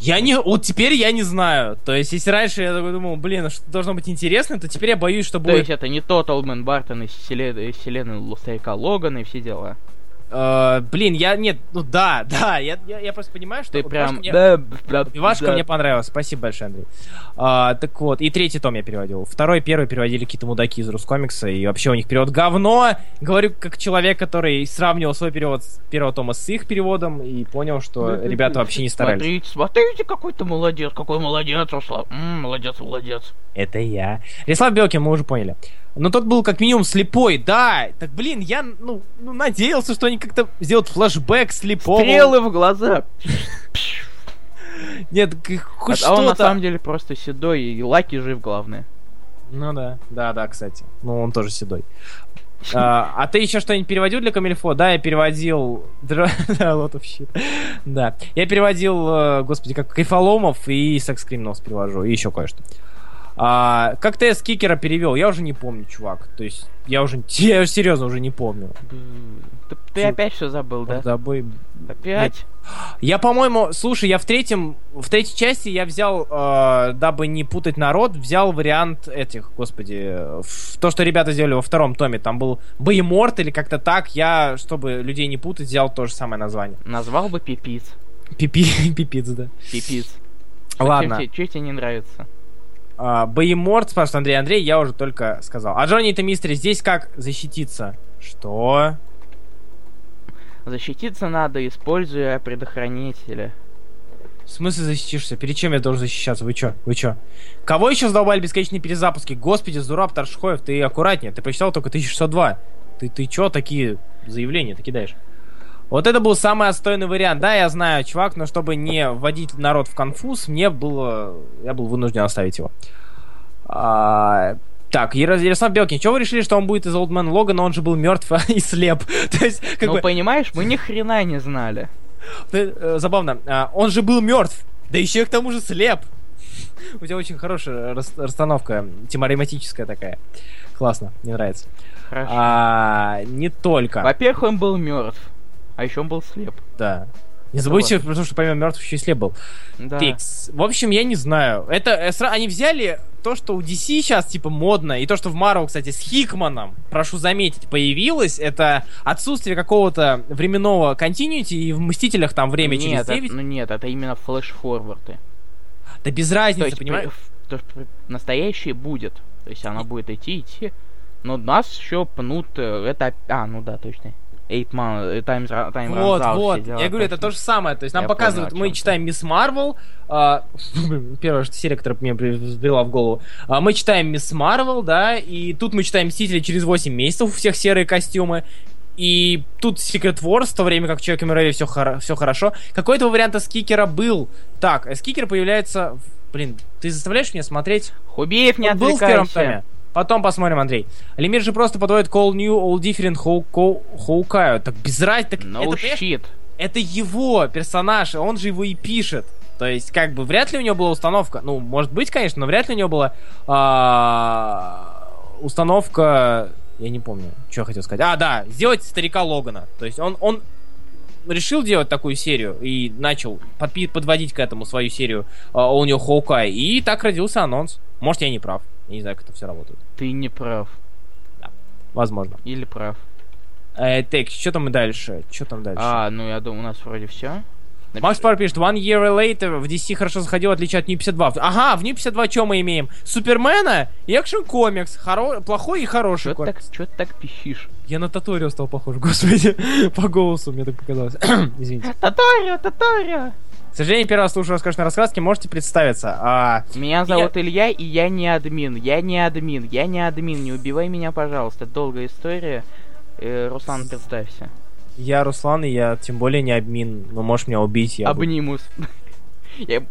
Я не... Вот теперь я не знаю. То есть, если раньше я такой думал, блин, а что должно быть интересно, то теперь я боюсь, что То будет... есть это не тот Олдмен Бартон из вселенной, из вселенной Лу- старика Логана и все дела. Э, блин, я... Нет, ну да, да, я, я, я просто понимаю, что... Ты убивашка прям... мне- Да, да, Убивашка да. мне понравилась. Спасибо большое, Андрей. А, так вот, и третий том я переводил. Второй, первый переводили какие-то мудаки из Рускомикса, и вообще у них перевод говно. Говорю, как человек, который сравнивал свой перевод с первого тома с их переводом, и понял, что ребята вообще не старались. Смотрите, смотрите, какой ты молодец, какой молодец, Руслан. М, молодец, молодец. Это я. Рислав Белкин, мы уже поняли. Но тот был как минимум слепой, да. Так, блин, я, ну, ну надеялся, что они как-то сделают флешбэк слепого. Стрелы в глаза. Нет, хоть А он на что-то. самом деле просто седой, и Лаки жив, главное. Ну да, да, да, кстати. Ну, он тоже седой. А, а ты еще что-нибудь переводил для Камильфо? Да, я переводил... Да, lot of shit. Да. Я переводил, э, господи, как Кайфоломов и Секс Криминалс перевожу, и еще кое-что. А, как ты с Кикера перевел? Я уже не помню, чувак. То есть, я уже, я серьезно уже не помню. Ты, ты опять все забыл, да? Забой. Опять? Я, по-моему, слушай, я в третьем, в третьей части я взял, э, дабы не путать народ, взял вариант этих, господи, в- то, что ребята сделали во втором томе, там был Боеморт или как-то так, я, чтобы людей не путать, взял то же самое название. Назвал бы пипиц. Пипи, пипиц, да. Пипиц. Ладно. Что тебе не нравится? А, Боеморт, спрашивает Андрей Андрей, я уже только сказал. А Джонни и Мистери, здесь как защититься? Что? Защититься надо, используя предохранители. В смысле защитишься? Перед чем я должен защищаться? Вы чё? Вы чё? Кого еще задолбали бесконечные перезапуски? Господи, Зураб, Таршхоев, ты аккуратнее. Ты прочитал только 1602. Ты, ты чё такие заявления ты кидаешь? Вот это был самый отстойный вариант. Да, я знаю, чувак, но чтобы не вводить народ в конфуз, мне было... Я был вынужден оставить его. А, так, Ярослав Белкин, чего вы решили, что он будет из Old Man Logan, он же был мертв и слеп? То есть, как ну, бы... понимаешь, мы ни хрена не знали. Э, забавно. А, он же был мертв, да еще к тому же слеп. У тебя очень хорошая расстановка, тематическая такая. Классно, мне нравится. Хорошо. А, не только. Во-первых, он был мертв, а еще он был слеп. Да. Не забудьте, вот. потому что помимо мертвых еще и слеп был. Да. Пикс. В общем, я не знаю. Это э, они взяли то, что у DC сейчас типа модно, и то, что в Marvel, кстати, с Хикманом, прошу заметить, появилось, это отсутствие какого-то временного континьюти, и в Мстителях там время нет, через 9. Это, ну нет, это именно флеш-форварды. Да без разницы, понимаешь? То, что настоящее будет. То есть оно будет идти, идти. Но нас еще пнут, э, это... А, ну да, точно. Eight Man, Times, Time Вот, out, вот. Я говорю, это то же самое. То есть нам показывают, мы читаем Мисс Марвел. А, первая серия, которая мне взбрела в голову. А, мы читаем Мисс Марвел, да, и тут мы читаем Мстители через 8 месяцев, у всех серые костюмы. И тут Secret Wars, в то время как Человек Муравей все, хор- все хорошо. Какой-то вариант с Кикера был. Так, с Кикер появляется... Блин, ты заставляешь меня смотреть? Хубеев не Он был в первом томе. Потом посмотрим, Андрей. Лемир же просто подводит Call New, All Different, Хоукаю. Так без разницы. Так no это, shit. Это его персонаж, он же его и пишет. То есть, как бы, вряд ли у него была установка. Ну, может быть, конечно, но вряд ли у него была а, установка. Я не помню, что я хотел сказать. А, да, сделать старика Логана. То есть он, он решил делать такую серию и начал подпи- подводить к этому свою серию а, у него Хоукай. И так родился анонс. Может, я не прав. Я не знаю, как это все работает. Ты не прав. Да. Возможно. Или прав. Э, так, что там дальше? Что там дальше? А, ну я думаю, у нас вроде все. Макс Пар пишет, One Year Later в DC хорошо заходил, отличие от New 52. Ага, в New 52 что мы имеем? Супермена и экшен комикс. Хоро... Плохой и хороший чё комикс. Так, чё ты так пищишь? Я на Таторио стал похож, господи. По голосу мне так показалось. Извините. Таторио, Таторио! К сожалению, первый раз слушаю роскошной рассказки, можете представиться. А... Меня зовут я... Илья, и я не админ. Я не админ, я не админ. Не убивай меня, пожалуйста. Долгая история. Э, Руслан, представься. Я Руслан, и я тем более не админ. Но можешь меня убить. Я Обнимус. я,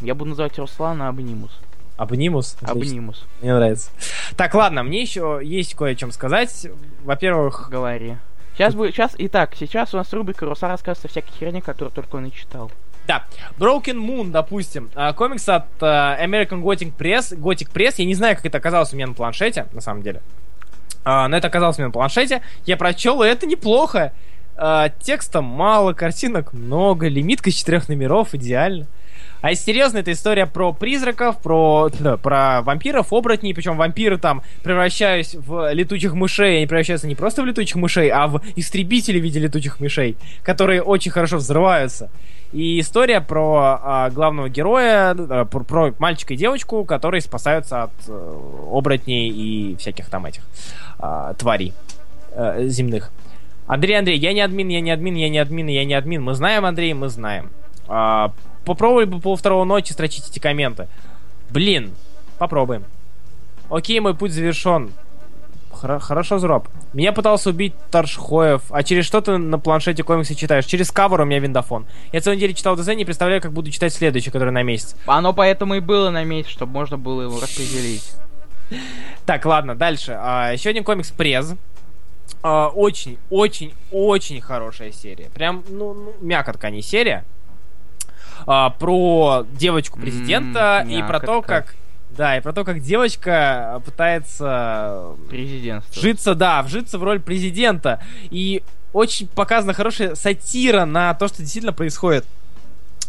я буду называть Руслана Обнимус. Обнимус? Обнимус. Мне нравится. Так, ладно, мне еще есть кое о чем сказать. Во-первых... Говори. Сейчас будет, сейчас, итак, сейчас у нас рубрика Руса рассказывает о всякой херне, которую только он и читал. Да, Broken Moon, допустим, а, комикс от uh, American Gothic Press, Gothic Press, я не знаю, как это оказалось у меня на планшете, на самом деле, uh, но это оказалось у меня на планшете, я прочел, и это неплохо. Uh, текста мало, картинок много, лимитка из четырех номеров, идеально. А если серьезно, это история про призраков, про, да, про вампиров, оборотней, причем вампиры там, превращаясь в летучих мышей, они превращаются не просто в летучих мышей, а в истребители в виде летучих мышей, которые очень хорошо взрываются. И история про а, главного героя, а, про, про мальчика и девочку, которые спасаются от а, оборотней и всяких там этих а, тварей а, земных. Андрей, Андрей, я не админ, я не админ, я не админ, я не админ. Мы знаем, Андрей, мы знаем. А, попробуй бы по второго ночи строчить эти комменты. Блин, попробуем. Окей, мой путь завершен. Хор- хорошо, Зроб. Меня пытался убить Торшхоев. А через что ты на планшете комиксы читаешь? Через кавер у меня виндафон. Я целую неделю читал ДЗ, не представляю, как буду читать следующий, который на месяц. Оно поэтому и было на месяц, чтобы можно было его распределить. Так, ладно, дальше. А, еще один комикс През. А, очень, очень, очень хорошая серия. Прям, ну, ну мякотка, не серия. А, про девочку президента mm, и про то, как да, и про то, как девочка пытается... Президентство. Вжиться, да, вжиться в роль президента. И очень показана хорошая сатира на то, что действительно происходит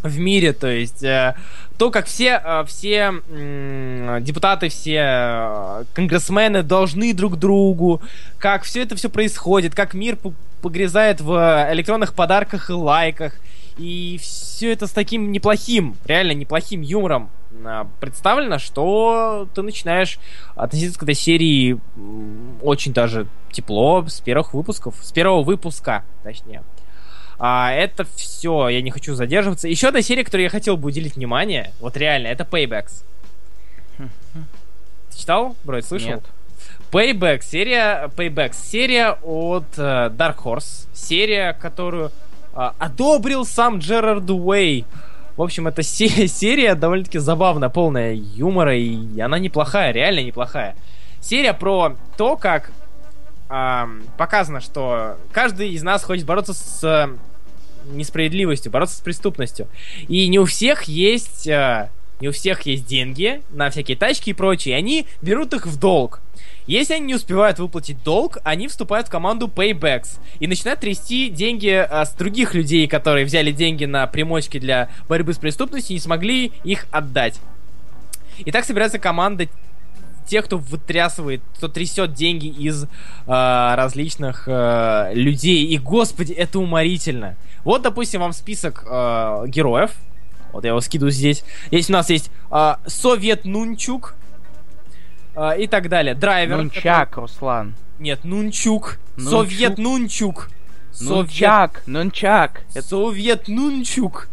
в мире, то есть э, то, как все, э, все э, депутаты, все э, конгрессмены должны друг другу, как все это все происходит, как мир погрязает в электронных подарках и лайках, и все это с таким неплохим, реально неплохим юмором а, представлено, что ты начинаешь относиться к этой серии очень даже тепло с первых выпусков, с первого выпуска, точнее. А, это все, я не хочу задерживаться. Еще одна серия, которой я хотел бы уделить внимание, вот реально, это Paybacks. Ты читал, Бройд, слышал? Нет. Payback серия, Payback серия от э, Dark Horse, серия, которую одобрил сам Джерард Уэй. В общем, эта се- серия довольно-таки забавная, полная юмора, и она неплохая, реально неплохая. Серия про то, как ам, показано, что каждый из нас хочет бороться с э, несправедливостью, бороться с преступностью. И не у всех есть... э, не у всех есть деньги на всякие тачки и прочее, и они берут их в долг. Если они не успевают выплатить долг, они вступают в команду Paybacks и начинают трясти деньги а, с других людей, которые взяли деньги на примочки для борьбы с преступностью и не смогли их отдать. И так собирается команда тех, кто вытрясывает, кто трясет деньги из а, различных а, людей. И, господи, это уморительно. Вот, допустим, вам список а, героев. Вот я его скидываю здесь. Здесь у нас есть а, Совет Нунчук а, и так далее. Драйвер. Нунчак, Руслан. который- Нет, Нунчук. Нунчук. Совет Нунчук. Совет... Нунчак, Нунчак. Это, Совет Нунчук.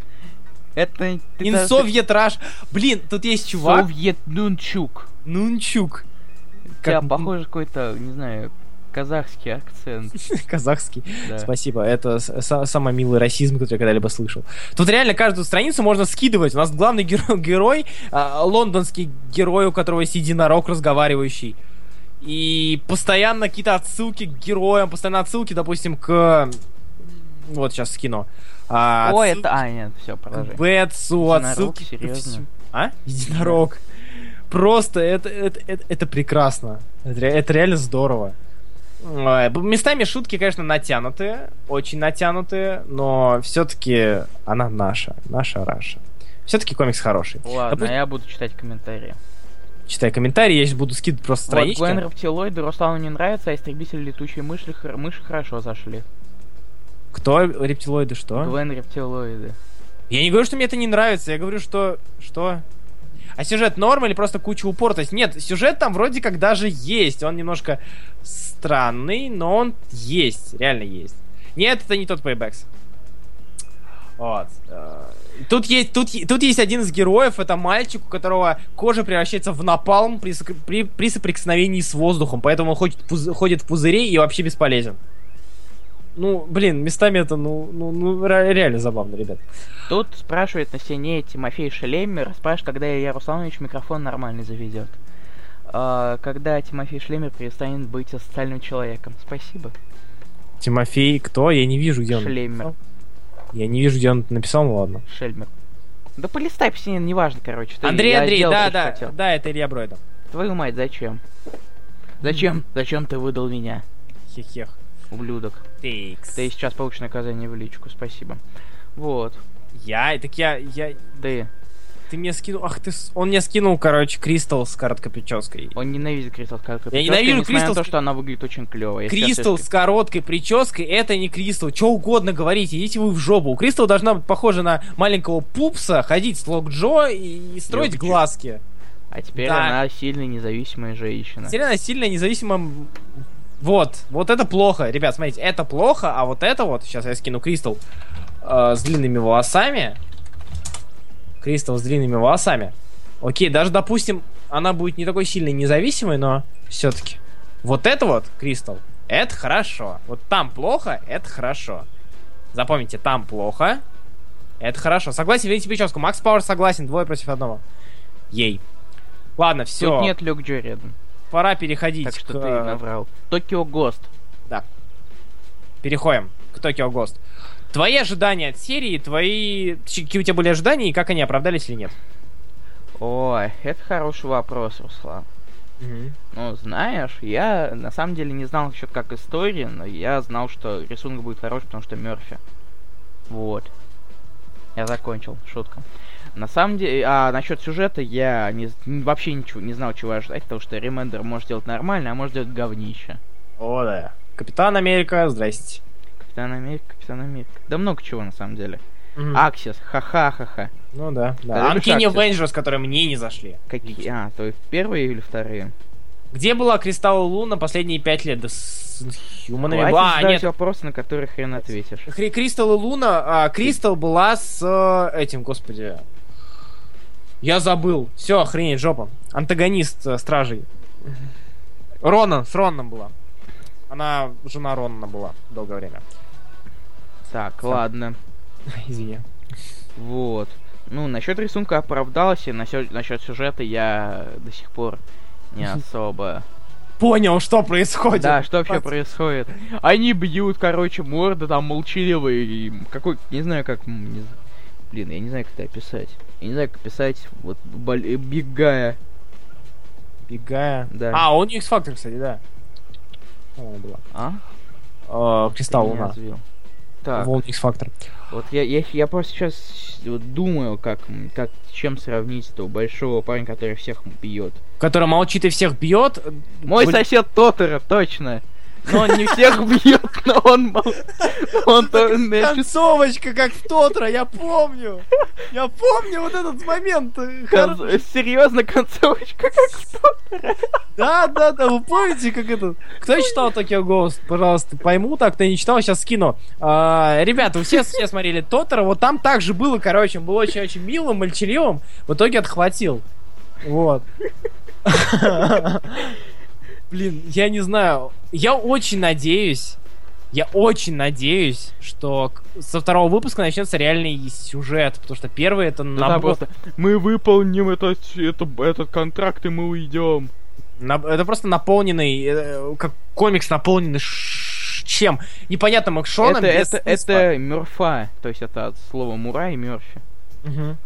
это ты Ин даже- Совет Раш. Блин, тут есть чувак. Совет Нунчук. Нунчук. У тебя Как- похоже какой-то, не знаю, казахский акцент. Казахский. Да. Спасибо, это самый милый расизм, который я когда-либо слышал. Тут реально каждую страницу можно скидывать. У нас главный геро- герой, а, лондонский герой, у которого есть единорог разговаривающий. И постоянно какие-то отсылки к героям, постоянно отсылки, допустим, к... Вот сейчас скину. А, Ой, отсылки это... А, нет, все, к продолжай. Бетсу, Единорог, отсылки... серьезно? А? Единорог. Просто это, это, это, это прекрасно. Это, это реально здорово. Б- Местами шутки, конечно, натянутые, очень натянутые, но все-таки она наша, наша Раша. Все-таки комикс хороший. Ладно, Допустим- я буду читать комментарии. Читай комментарии, я сейчас буду скидывать просто Вот, странички. Гвен рептилоиды Руслану не нравится, а истребители летучие мыши, хр- мыши хорошо зашли. Кто рептилоиды, что? Гвен рептилоиды. Я не говорю, что мне это не нравится, я говорю, что... Что? А сюжет норм или просто куча упор? То есть нет, сюжет там вроде как даже есть. Он немножко странный, но он есть, реально есть. Нет, это не тот Paybacks. Вот. Э, Тут есть, тут, тут есть один из героев, это мальчик, у которого кожа превращается в напалм при, при, при соприкосновении с воздухом, поэтому он ходит, ходит в пузыре и вообще бесполезен. Ну, блин, местами это, ну, ну, ну ре- реально забавно, ребят. Тут спрашивает на стене Тимофей Шлемер, спрашивает, когда Илья Русланович микрофон нормальный заведет. А, когда Тимофей Шлемер перестанет быть социальным человеком. Спасибо. Тимофей, кто? Я не вижу, где он. Шлемер. написал. Я не вижу, где он написал, ну ладно. Шельмер. Да полистай по стене, неважно, короче. Ты- Андрей, Андрей, да, что да, хотел. да, это Илья Бройда. Твою мать, зачем? Зачем? Зачем ты выдал меня, Хех-хех. Ублюдок? Тейкс. Ты сейчас получишь наказание в личку, спасибо. Вот. Я, так я, я, Ты. ты мне скинул, ах ты, он мне скинул, короче, Кристалл с короткой прической. Он ненавидит Кристал с короткой Я прической, ненавижу несмотря на Кристал то, что она выглядит очень клево. Я Кристалл с короткой прической, это не Кристалл. Что угодно говорите, идите вы в жопу. У Кристалл должна быть похожа на маленького пупса, ходить с Лок Джо и, и строить Лок Джо. глазки. А теперь Да. она сильная независимая женщина. Теперь она сильно независимо... Вот, вот это плохо. Ребят, смотрите, это плохо, а вот это вот, сейчас я скину Кристалл э, с длинными волосами. Кристалл с длинными волосами. Окей, даже, допустим, она будет не такой сильной независимой, но все-таки. Вот это вот, Кристалл, это хорошо. Вот там плохо, это хорошо. Запомните, там плохо, это хорошо. Согласен, видите прическу. Макс Пауэр согласен, двое против одного. Ей. Ладно, все. Тут нет Люк Джо рядом, Пора переходить так что к... ты наврал. Токио Гост. Переходим к Токио Гост. Твои ожидания от серии, твои... Какие у тебя были ожидания и как они оправдались или нет? Ой, это хороший вопрос, Руслан. Ну, знаешь, я на самом деле не знал еще как истории, но я знал, что рисунок будет хороший, потому что Мерфи. Вот. Я закончил, шутка. На самом деле, а насчет сюжета я не, вообще ничего не знал, чего ожидать, потому что Ремендер может делать нормально, а может делать говнище. О, да. Капитан Америка, здрасте. Капитан Америка, Капитан Америка. Да много чего на самом деле. Аксис, ха-ха-ха-ха. Ну да, да. Axis? Avengers, которые мне не зашли. Какие? А, то есть первые или вторые? Где была Кристалл Луна последние пять лет? Да с Хьюманами была. А, нет. вопросы, на которые хрен ответишь. Хри- Кристалл и Луна. а, Кристалл была с э, этим, господи. Я забыл. Все, охренеть, жопа. Антагонист э, стражей. Ронан, с Ронном была. Она жена Ронна была долгое время. Так, Всё. ладно. Извини. Вот. Ну, насчет рисунка оправдалась, и насчет, насчет сюжета я до сих пор не особо. Понял, что происходит. Да, что вообще происходит? Они бьют, короче, морды там молчаливые, какой, не знаю, как, не з- блин, я не знаю, как это описать. Я не знаю, как описать, вот, бол- э, бегая. Бегая. Да. А, он X Factor, кстати, да. По-моему, была. А? Ты Кристалл Луна. сбил. Так, Волн X Factor. вот я, я, я просто сейчас вот думаю, как, как, чем сравнить этого большого парня, который всех бьет. Который молчит и всех бьет. Мой Блин, сосед Тотора, точно. Но он не всех бьет, но он... мол- Он Концовочка, как в Тотро, я помню. Я помню вот этот момент. э, Серьезно, концовочка, как в Тотора. Да, да, да, вы помните, как это... Кто читал Токио Ghost? Пожалуйста, пойму так, кто не читал, сейчас скину. А, ребята, вы все, все смотрели Тотора, вот там также было, короче, он был очень-очень милым, мальчаливым, в итоге отхватил. Вот. Блин, я не знаю, я очень надеюсь, я очень надеюсь, что со второго выпуска начнется реальный сюжет, потому что первый это Да, набор- просто мы выполним этот, это, этот контракт и мы уйдем. На- Это просто наполненный, э, как комикс наполненный ш- чем? Непонятным экшоном. Это, без это, смысла. это Мёрфа, то есть это от слова Мура и Мёрфи. Мгм.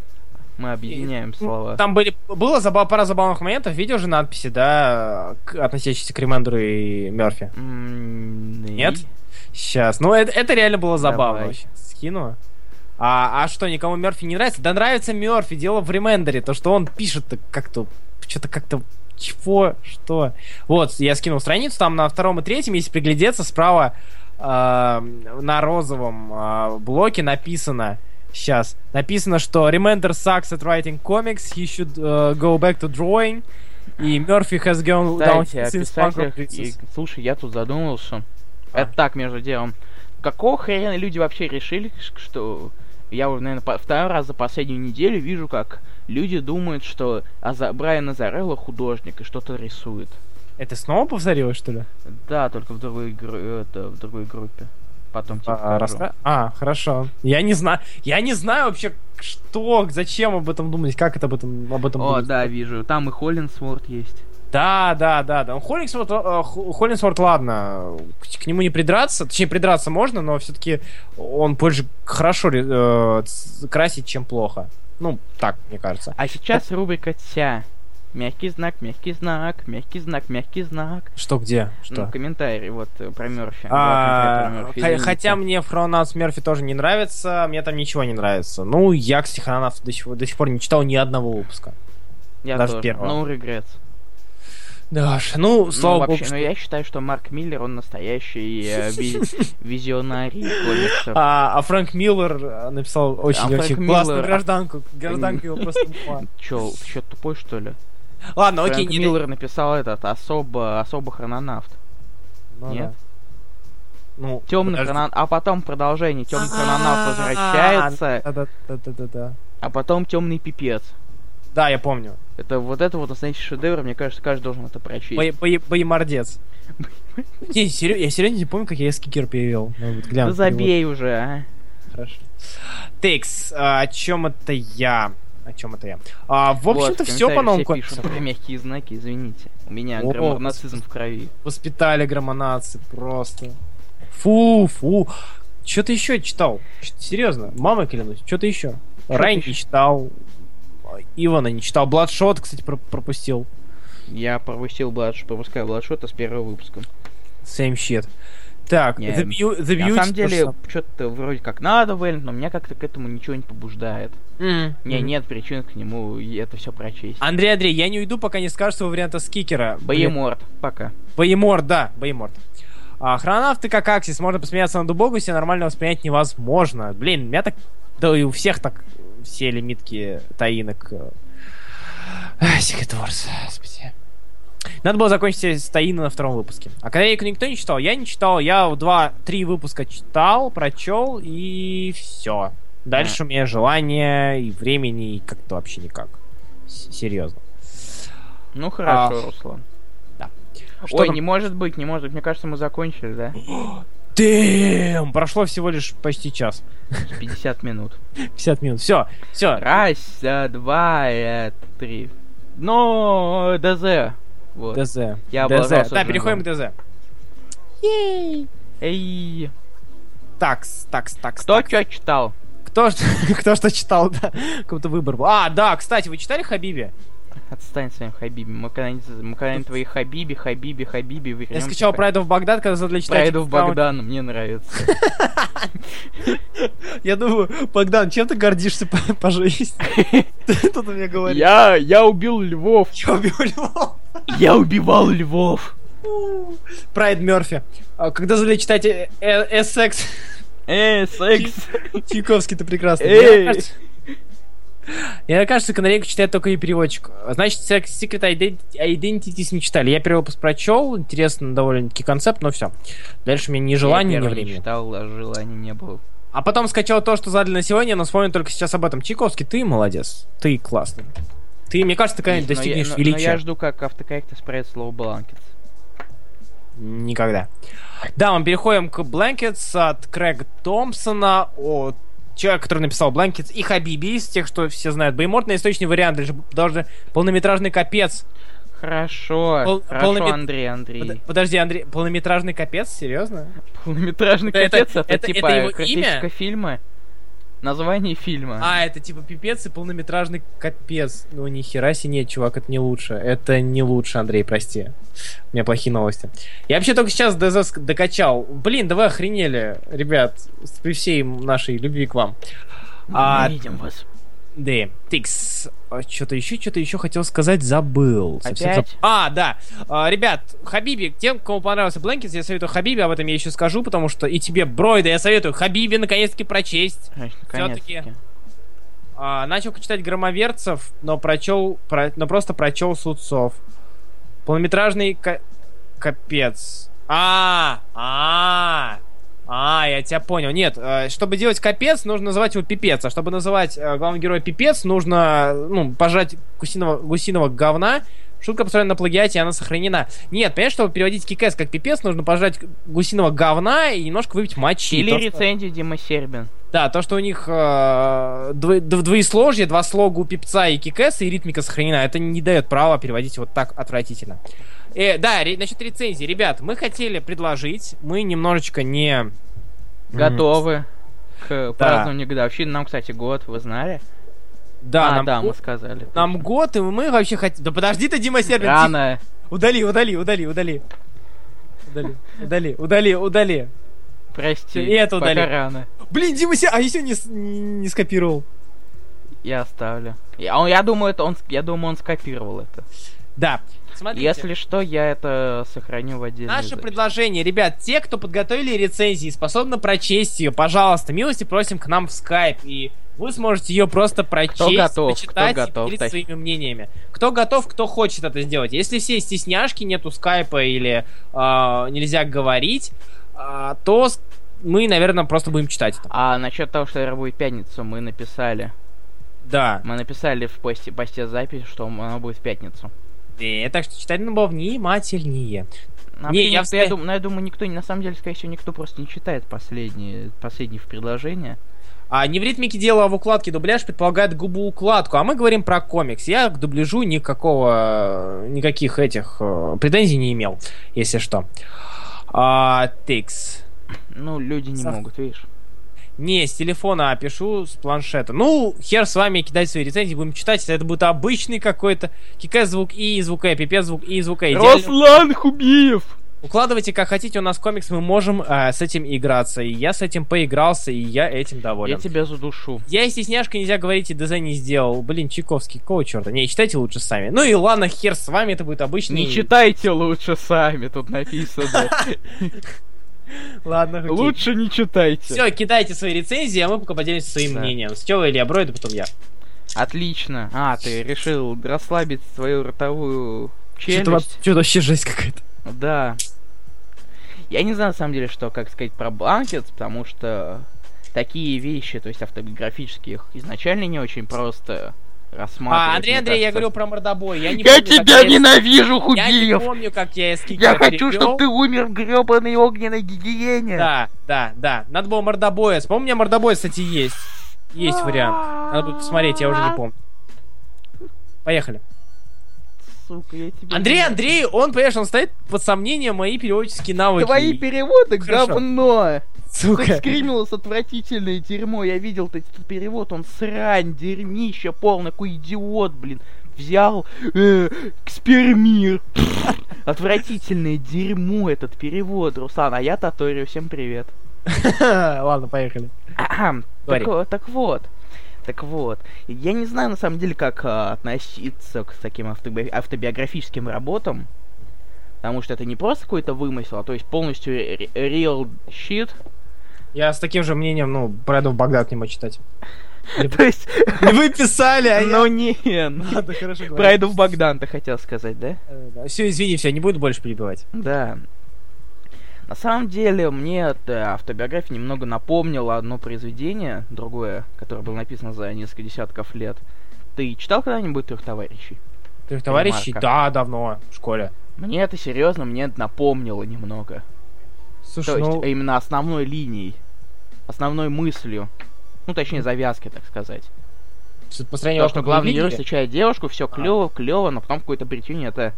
Мы объединяем Ну, слова. Там были, было забав, пара забавных моментов. Видел же надписи, да, относящиеся к Ремендеру и Мерфи? М, Нет? и- Сейчас. Ну, это, это реально было забавно Давай. Скину. А, а что, никому Мерфи не нравится? Да нравится Мерфи, дело в Ремендере. То, что он пишет как-то, что-то как-то чего, что. Вот, я скинул страницу, там на втором и третьем, если приглядеться, справа э, на розовом э, блоке написано, сейчас, написано, что Remender sucks at writing comics, he should э, go back to drawing, и Мерфи has gone down Кстати, since Punk и-. Слушай, я тут задумался. А. Это так, между делом. Какого хрена люди вообще решили, что... Я уже, наверное, второй раз за последнюю неделю вижу, как люди думают, что Аза... Брайан Азарелло художник и что-то рисует. Это снова повторилось, что ли? Да, только в другой, гру- это, в другой группе. Потом тебе А, покажу. раска- а, хорошо. Я не знаю. Я не знаю вообще, что, зачем об этом думать, как это об этом, об этом О, будет. да, вижу. Там и Холлинсворт есть. Да, да, да, да. Холлинсворт, э, Хо- Холлинсворт, ладно, к, к нему не придраться. Точнее, придраться можно, но все-таки он больше хорошо э, красит, чем плохо. Ну, так, мне кажется. А сейчас рубрика «Тя». Мягкий знак, мягкий знак, мягкий знак, мягкий знак. Что, где? Что? Ну, комментарий вот э, про Мерфи. А, про хотя мне Хрононавт Мерфи тоже не нравится, мне там ничего не нравится. Ну, я, кстати, Хрононавт до сих, до сих пор не читал ни одного выпуска. Я даже тоже. первого. No regrets. Да, ну, слава ну, богу, вообще, что- но я считаю, что Марк Миллер, он настоящий э, ви- визионарий комиксов. А, а Фрэнк Миллер э, написал очень-очень Фрэнк классную Миллер- гражданку. Гражданка его просто. Чё, чё, тупой, что ли? Ладно, окей, Фрэнк не Миллер написал этот особо, особо хрононавт. Ну, Нет? да. Ну, Темный хрононавт, а потом продолжение. Темный хрононавт возвращается, Да-да-да-да-да. а потом темный пипец. Да, я помню. Это вот это вот настоящий шедевр, мне кажется, каждый должен это прочесть. Бое- бое- Боемордец. Не, я серьезно не помню, как я скикер перевел. Да глянуть забей уже, а. Хорошо. Текс, а, о чем это я? О чем это я? А, в Вот, общем-то, в все по пишут про мягкие знаки, извините. У меня О, в крови. Воспитали громонации просто. Фу, фу. Что-то еще читал. Серьезно, мамой клянусь, что-то еще. Чё-то Райн ещё? не читал. Ивана не читал. Бладшот, кстати, про- пропустил. Я пропустил Бладш, пропускаю Бладшота с первого выпуска. Same shit. Так, Не, The, Beau- The На Beauty самом то деле, что-то вроде как надо, Вэль, но меня как-то к этому ничего не побуждает. М, Не, м. нет причин к нему это все прочесть. Андрей, Андрей, я не уйду, пока не скажешь своего варианта скикера. Боеморт, пока. Боеморт, да, Боеморт. А, хрононавты как Аксис, можно посмеяться над Убогусе, нормально воспринять невозможно. Блин, у меня так, да и у всех так все лимитки таинок. э, Secret Wars, господи. Надо было закончить с Таина на втором выпуске. А когда их никто не читал, я не читал, я два-три выпуска читал, прочел и все. Дальше у меня желания и времени и как-то вообще никак. С- Серьезно. Ну хорошо, А. Руслан. Что Ой, там? не может быть, не может быть. Мне кажется, мы закончили, да? Дэм! Прошло всего лишь почти час. 50 минут. 50 минут. Все, все. Раз, два, э, три. Ну, ДЗ. Вот. ДЗ. Я ДЗ. Да, переходим к ДЗ. Ей! Эй, Такс, такс, такс. кто что читал? Кто, что- кто что читал, да? Какой-то выбор был. А, да, кстати, вы читали Хабиби? Отстань своим Хабиби. Мы когда-нибудь, мы когда-нибудь твои Хабиби, Хабиби, Хабиби Я скачал Pride of Baghdad, когда задали читать. Pride of Богдан, мне нравится. Я думаю, Богдан, чем ты гордишься по, по жизни? Тут мне говоришь. Я, я убил львов. Я убил львов. Я убивал львов. Прайд Мерфи. А, Когда задали читать э, э, SX, Эй, секс. Чайковский, ты прекрасный. Мне кажется- Канарейку читает только и переводчик. Значит, Sec- Secret Ident- Identities не читали. Я первый выпуск прочел, интересно довольно-таки концепт, но все. Дальше у меня ни желания, я ни времени. читал, а желания не было. А потом скачал то, что задали на сегодня, но вспомнил только сейчас об этом. Чайковский, ты молодец. Ты классный. Ты, мне кажется, ты когда-нибудь Но я- достигнешь но- но величия. я жду, как автокоррект исправит слово Blankets. Никогда. Да, мы переходим к Blankets от Крэга Томпсона, от человека, который написал Blankets, и Хабиби, из тех, что все знают. Бейморт источный вариант, даже, даже полнометражный капец. Хорошо, Пол- хорошо, полномет- Андрей, Андрей. Под- подожди, Андрей, полнометражный капец? Серьезно? Полнометражный Это- капец, это- это, типа это его имя? фильма. Название фильма. А, это типа пипец и полнометражный капец. Ну, ни хера себе нет, чувак, это не лучше. Это не лучше, Андрей, прости. У меня плохие новости. Я вообще только сейчас докачал. Блин, да вы охренели, ребят, при всей нашей любви к вам. Мы а- видим вас. Да, тикс. Что-то еще, что-то еще хотел сказать, забыл. Совсем Опять? А, да. А, ребят, Хабиби, тем, кому понравился Blankets, я советую Хабиби, об этом я еще скажу, потому что и тебе, Бройда, я советую Хабиби наконец-таки прочесть. Наконец-таки. А, начал читать громоверцев, но прочел, про- но просто прочел Судцов. Полнометражный ка- капец. А, а, а, я тебя понял. Нет, э, чтобы делать капец, нужно называть его пипец. А чтобы называть э, главного героя пипец, нужно, ну, пожать гусиного, гусиного говна. Шутка построена на плагиате, и она сохранена. Нет, понимаешь, чтобы переводить кикэс как пипец, нужно пожать гусиного говна и немножко выпить мочи. Или То, что- рецензию Дима Сербин. да, то, что у них э, дво- дв- двоесложье, два слога у пипца и кикэса, и ритмика сохранена, это не дает права переводить вот так отвратительно. Э, да, ре- насчет рецензии. Ребят, мы хотели предложить, мы немножечко не... Готовы к празднованию годовщины. Нам, кстати, год, вы знали? Да, а, нам, да, мы сказали. нам год, и мы вообще хотим... Да подожди ты, Дима Сербин. Рано. Удали, удали, удали, удали. Удали, удали, удали, удали. Прости. И это пока удали. рано. Блин, Дима Сербин, а еще не, не, не скопировал. Я оставлю. Я, он- я думаю, это он, я думаю, он скопировал это. Да, смотрите. Если что, я это сохраню в отдельный Наше запись. предложение, ребят, те, кто подготовили рецензии, способны прочесть ее, пожалуйста, милости просим к нам в скайп, и вы сможете ее просто прочесть, готов, почитать кто и готов, поделиться так. своими мнениями. Кто готов, кто хочет это сделать. Если все стесняшки, нету скайпа или а, нельзя говорить, а, то мы, наверное, просто будем читать это. А насчет того, что это будет пятницу, мы написали. Да. Мы написали в посте, посте запись, что она будет в пятницу. Э, так что читать надо было внимательнее. Ну, Не, я я, думаю, ну, я думаю, никто, на самом деле, скорее всего, никто просто не читает последние, последние в предложения. А не в ритмике дела, а в укладке дубляж предполагает губоукладку, а мы говорим про комикс. Я к дубляжу никакого, никаких этих э, претензий не имел, если что. А, тикс. Ну, люди не Сов- могут, видишь. Не, с телефона, а пишу с планшета. Ну, хер с вами, кидать свои рецензии, будем читать. Это будет обычный какой-то кикэс звук И, звук Э, пипец звук И, звук. Идеально. Руслан Хубиев! Укладывайте как хотите, у нас комикс, мы можем э, с этим играться. И я с этим поигрался, и я этим доволен. Я тебя задушу. Я и стесняшка нельзя говорить, и ДЗ не сделал. Блин, Чайковский, какого черта? Не, читайте лучше сами. Ну и ладно, хер с вами, это будет обычный... Не читайте лучше сами, тут написано. Ладно, окей. Лучше не читайте. Все, кидайте свои рецензии, а мы пока поделимся своим Да. мнением. Сначала Илья Бройда, потом я. Отлично. А, ты решил расслабить свою ротовую челюсть. Что-то вообще жесть какая-то. Да. Я не знаю, на самом деле, что, как сказать, про Blankets, потому что такие вещи, то есть автобиографические, их изначально не очень просто рассматривать. А, Андрей, Андрей, я кажется. говорю про мордобой. Я, не Я помню, тебя я- ненавижу, Я не Хубиев! помню, как я эскик Я хочу, чтобы ты умер в гребаной огненной гигиене. Да, да, да. Надо было мордобоец. По-моему, у меня мордобоец, кстати, есть. Есть вариант. Надо будет посмотреть, я уже не помню. Поехали. Сука, я тебя Андрей. Андрей, он, понимаешь, он ставит под сомнение мои переводческие навыки. Твои переводы Хорошо. говно! Сука. Скримилось отвратительное дерьмо. Я видел этот перевод, он срань, дерьмище полный, какой идиот, блин. Взял э, Экспермир. Отвратительное дерьмо этот перевод, Руслан. А я Таторию, всем привет. Ладно, поехали. Так, вот- так вот. Так вот, я не знаю на самом деле, как а, относиться к таким автоби- автобиографическим работам, потому что это не просто какой-то вымысел, а то есть полностью real shit. Я с таким же мнением, ну, Брэдов Багдад не мог читать. То есть, Вы писали, а ну не, хорошо Прайдов Богдан, ты хотел сказать, да? Все, извини, все, не буду больше перебивать. Да. На самом деле, мне эта автобиография немного напомнила одно произведение, другое, которое было написано за несколько десятков лет. Ты читал когда-нибудь трех товарищей? Трех товарищей? Да, давно, в школе. Мне это серьезно, мне это напомнило немного. Слушай, То есть ну, именно основной линией, основной мыслью. Ну, точнее, завязкой, так сказать. с- построение То, что главный герой встречает девушку, все А. клево, клево, но потом по какой-то причине это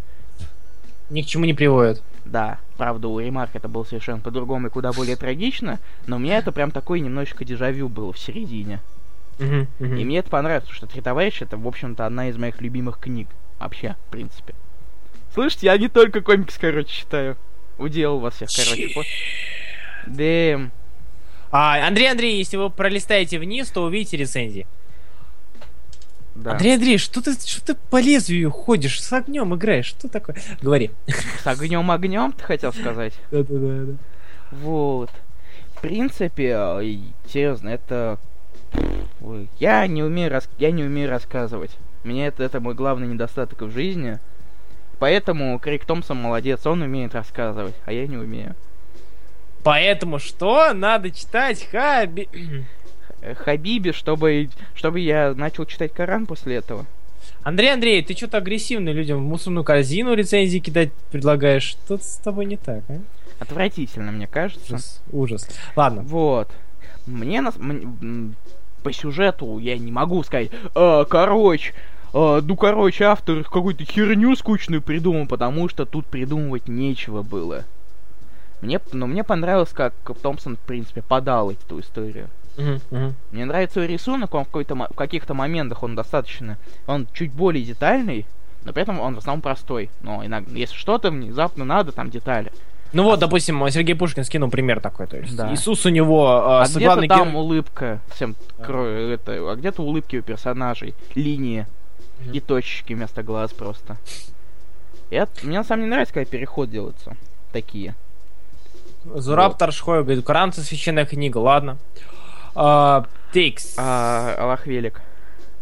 ни к чему не приводит. Да, правда, у Ремарка это было совершенно по-другому и куда более трагично, но у меня это прям такое немножечко дежавю было в середине. И мне это понравилось, потому что «Три товарища» это, в общем-то, одна из моих любимых книг. Вообще, в принципе. Слышите, я не только комикс, короче, читаю. Уделал вас всех, короче. по- Дэм. А, Андрей, Андрей, если вы пролистаете вниз, то увидите рецензии. Да. Андрей, Андрей, что ты, что ты по лезвию ходишь, с огнем играешь, что такое? Говори. С огнем огнем, ты хотел сказать? Да-да-да. Вот. В принципе, э, серьезно, это... Ой, Я не умею, рас... я не умею рассказывать. Мне это, это мой главный недостаток в жизни. Поэтому Крик Томпсон молодец, он умеет рассказывать, а я не умею. Поэтому что? Надо читать Хаби... Э, Хабиби, чтобы, чтобы я начал читать Коран после этого. Андрей, Андрей, ты что-то агрессивно людям в мусорную корзину рецензии кидать предлагаешь. Что-то с тобой не так, а? Отвратительно, мне кажется. Ужас. Ужас. Ладно. Вот. Мне нас... по сюжету я не могу сказать, «А, короче, а, ну, короче, автор какую-то херню скучную придумал, потому что тут придумывать нечего было. Мне, но мне понравилось, как Томпсон, в принципе, подал эту историю. Мгм. Мне нравится его рисунок, он в, в каких-то моментах он достаточно... Он чуть более детальный, но при этом он в основном простой. Но иногда, если что-то внезапно надо, там детали. Ну вот, допустим, Сергей Пушкин скинул пример такой, то есть Да. Иисус у него э, А с где-то там улыбка, всем кро- это, а где-то улыбки у персонажей, линии Мгм. и точечки вместо глаз просто. И это- мне на самом деле нравится, когда переход делаются такие. Зураб Таршхой говорит, Коран это священная книга, ладно. А, Тикс, А, Аллах велик.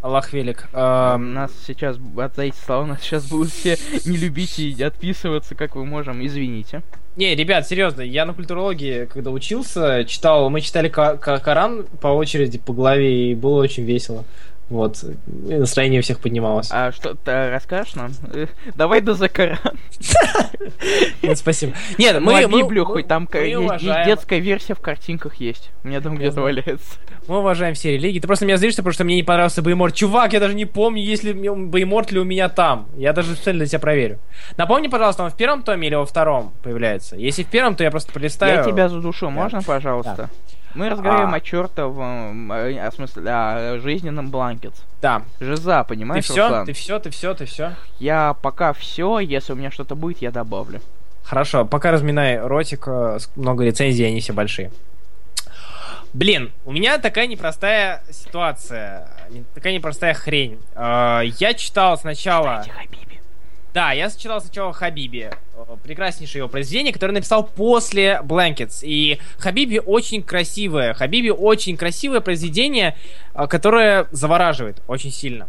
Аллах велик. А, нас сейчас, за эти слова нас сейчас будут все не любить и отписываться, как вы можем, извините. Не, ребят, серьезно, я на культурологии, когда учился, читал, мы читали Ко- Ко- Коран по очереди, по главе, и было очень весело. Вот, и настроение у всех поднималось. А что ты расскажешь нам? Давай до за Коран. Нет, Спасибо. Нет, Мы, мы, мы- Библию хоть там детская версия в картинках есть. У меня дома где-то валяется. Мы уважаем все религии. Ты просто меня злишься, потому что мне не понравился Бейморт. Чувак, я даже не помню, есть ли Бейморт ли у меня там. Я даже специально для тебя проверю. Напомни, пожалуйста, он в первом томе или во втором появляется? Если в первом, то я просто пролистаю. Я тебя задушу, можно, пожалуйста? Мы разговариваем А. о чертовом, э, о смысле, о жизненном Blankets. Да. Жиза, Ты понимаешь, все, Руслан? ты все, ты все, ты все. Я пока все, если у меня что-то будет, я добавлю. Хорошо, пока разминай ротик, э, много рецензий, они все большие. Блин, у меня такая непростая ситуация, такая непростая хрень. Э, Я читал сначала... Кстати, Хабиби. Да, я читал сначала Хабиби, э, прекраснейшее его произведение, которое написал после Blankets. И Хабиби очень красивое. Хабиби очень красивое произведение, э, которое завораживает очень сильно.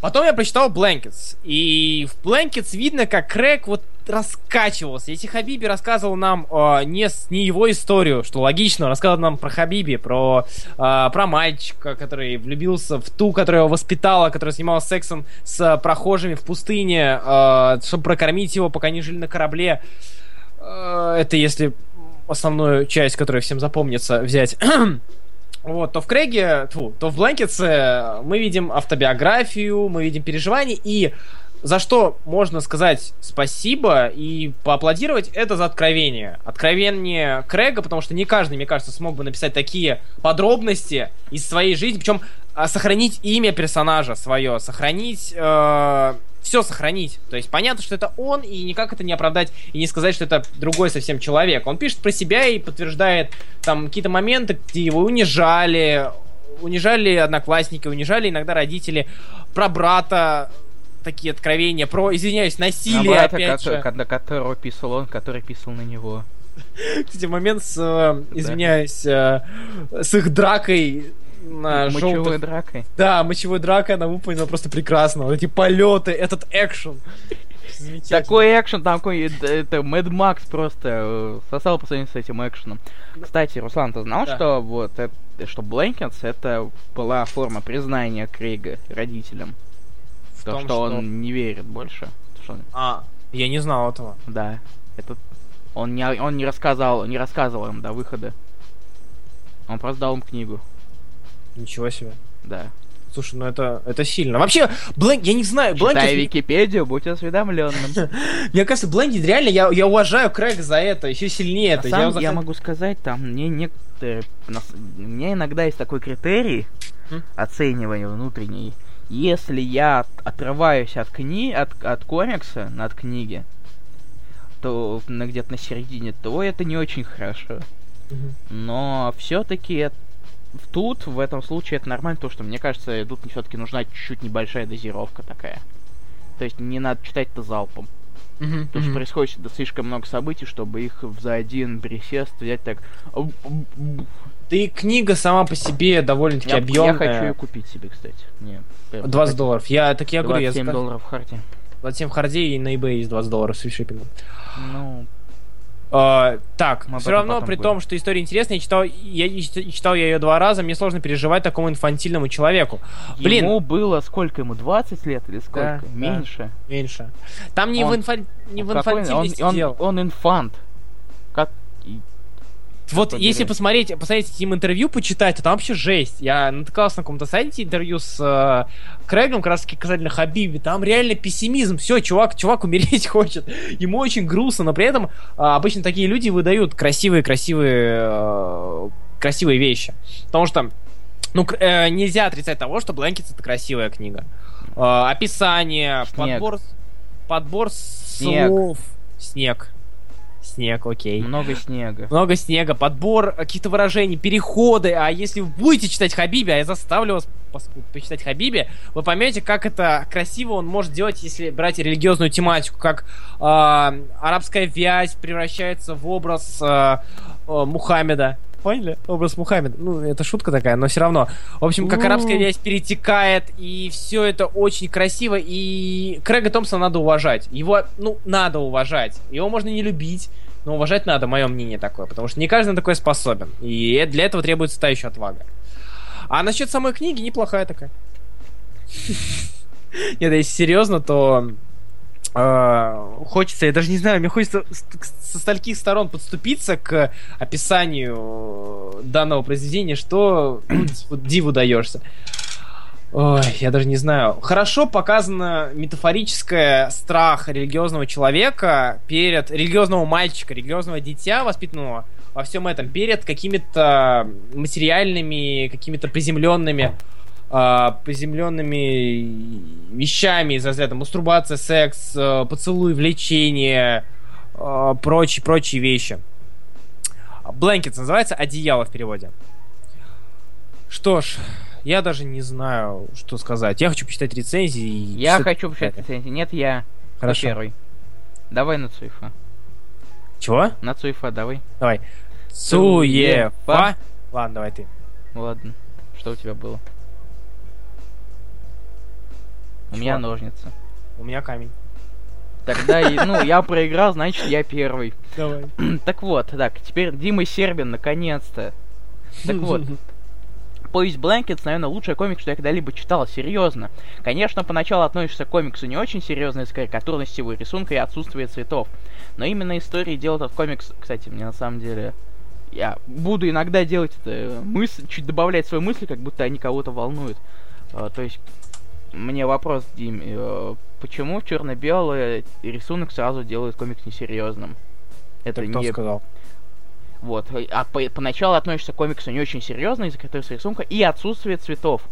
Потом я прочитал Blankets. И в Blankets видно, как Крэг вот раскачивался. Если Хабиби рассказывал нам э, не, не его историю, что логично, рассказывал нам про Хабиби, про, э, про мальчика, который влюбился в ту, которая его воспитала, которая снималась сексом с прохожими в пустыне, э, чтобы прокормить его, пока они жили на корабле. Э, это если основную часть, которая всем запомнится, взять. Вот, то в Крэге, тьфу, то в Бланкетсе мы видим автобиографию, мы видим переживания, и за что можно сказать спасибо и поаплодировать, это за откровение. Откровение Крэга, потому что не каждый, мне кажется, смог бы написать такие подробности из своей жизни, причем а, сохранить имя персонажа свое, сохранить... Э, все сохранить. То есть понятно, что это он, и никак это не оправдать, и не сказать, что это другой совсем человек. Он пишет про себя и подтверждает там какие-то моменты, где его унижали, унижали одноклассники, унижали иногда родители, про брата, такие откровения про, извиняюсь, насилие, брата, опять который, же. На которого писал он, который писал на него. Кстати, момент с, э, извиняюсь, э, с их дракой на Мочевой желтых... дракой. Да, мочевой дракой, она выполнена просто прекрасно. Вот эти полеты, этот экшен. Такой экшен, там какой это Мэд Макс просто э, сосал по сравнению с этим экшеном. Кстати, Руслан, ты знал, Да. что вот это, что Блэнкетс это была форма признания Крейга родителям? В То, том, что, он не верит больше. Что А, я не знал этого. да, это он не он не рассказал не рассказывал им до выхода. Он просто дал им книгу. Ничего себе. Да. Слушай, ну это, это сильно. Вообще, Блэнк, я не знаю, Читай Блэнкет... Википедию, будь осведомленным. Мне кажется, Блэнкет, реально, я, я уважаю Крэга за это, еще сильнее. Это. за- я могу сказать, там мне некоторые... меня иногда есть такой критерий оценивания внутренней. Если я от- отрываюсь от кни... от, от комикса, от книги, то на где-то на середине, то это не очень хорошо. Но все-таки тут, в этом случае, это нормально, то что, мне кажется, тут все-таки нужна чуть-чуть небольшая дозировка такая. То есть не надо читать это залпом. Мгм, Потому что происходит слишком много событий, чтобы их за один присест взять так. Да и книга сама по себе довольно-таки Я, я объемная. хочу ее купить себе, кстати. Не, прям 20 хочу. долларов. Я, так я говорю, я 27 заказ- долларов в харте. 27 в харде и на eBay есть 20 долларов с фришиппингом. Ну, А, так, Мы все равно, при поговорим. том, что история интересная, я читал, я читал я ее два раза, мне сложно переживать такому инфантильному человеку. Блин. ему было сколько ему? 20 лет или сколько? Да, да. Меньше. Меньше. Там не Он- в, инфа- не в Какой он, инфантильности он, дело. он инфант. Вот если посмотреть, посмотреть с ним интервью, почитать, то там вообще жесть. Я натыкался на каком-то сайте интервью с э, Крэгом, как раз таки касательно Хабиби. Там реально пессимизм. Все, чувак, чувак умереть хочет. Ему очень грустно, но при этом а, обычно такие люди выдают красивые-красивые э, красивые вещи. Потому что ну, э, нельзя отрицать того, что Блэнкетс это красивая книга. Э, описание, Снег. подбор, подбор Снег. слов. Снег. Снег, окей. Много снега. Много снега, подбор каких-то выражений, переходы. А если вы будете читать Хабиби, а я заставлю вас почитать Хабиби, вы поймете, как это красиво он может делать, если брать религиозную тематику, как э, арабская вязь превращается в образ э, э, Мухаммеда. Поняли? Образ Мухаммеда. Ну, это шутка такая, но все равно. В общем, как арабская вязь перетекает, и все это очень красиво, и Крэга Томпсона надо уважать. Его, ну, надо уважать. Его можно не любить, но уважать надо, мое мнение такое, потому что не каждый на такое способен. И для этого требуется та еще отвага. А насчет самой книги неплохая такая. Нет, если серьезно, то хочется, я даже не знаю, мне хочется со стольких сторон подступиться к описанию данного произведения, что ну, вот диву даешься. Ой, я даже не знаю. Хорошо показано метафорическое страх религиозного человека перед религиозного мальчика, религиозного дитя, воспитанного во всем этом, перед какими-то материальными, какими-то приземленными а, приземленными вещами из разряда мастурбация, секс, э, поцелуй, влечение, э, прочие, прочие вещи. Blankets называется одеяло в переводе. Что ж, я даже не знаю, что сказать. Я хочу почитать рецензии. Я что- хочу почитать рецензии. Нет, я. Хорошо. первый? Давай на Цуефа. Чего? На Цуефа давай. Давай. Цуефа. Цуефа. Ладно, давай ты. Ладно. Что у тебя было? У Что? меня ножницы. У меня камень. Тогда, ну, я проиграл, значит, я первый. Давай. Так вот, так, теперь Дима Сербин, наконец-то. Так вот, Повесть Blankets, наверное, лучший комикс, что я когда-либо читал, серьезно. Конечно, поначалу относишься к комиксу не очень серьезно из карикатурности его рисунка и отсутствия цветов. Но именно истории делают этот комикс... Кстати, мне на самом деле... Я буду иногда делать это мысль, чуть добавлять свои мысли, как будто они кого-то волнуют. А, то есть, мне вопрос, Дим, э, почему черно-белый рисунок сразу делает комикс несерьезным? Это кто не... сказал? Вот. А по поначалу относишься к комиксу не очень серьезно из-за которого рисунка и отсутствие цветов.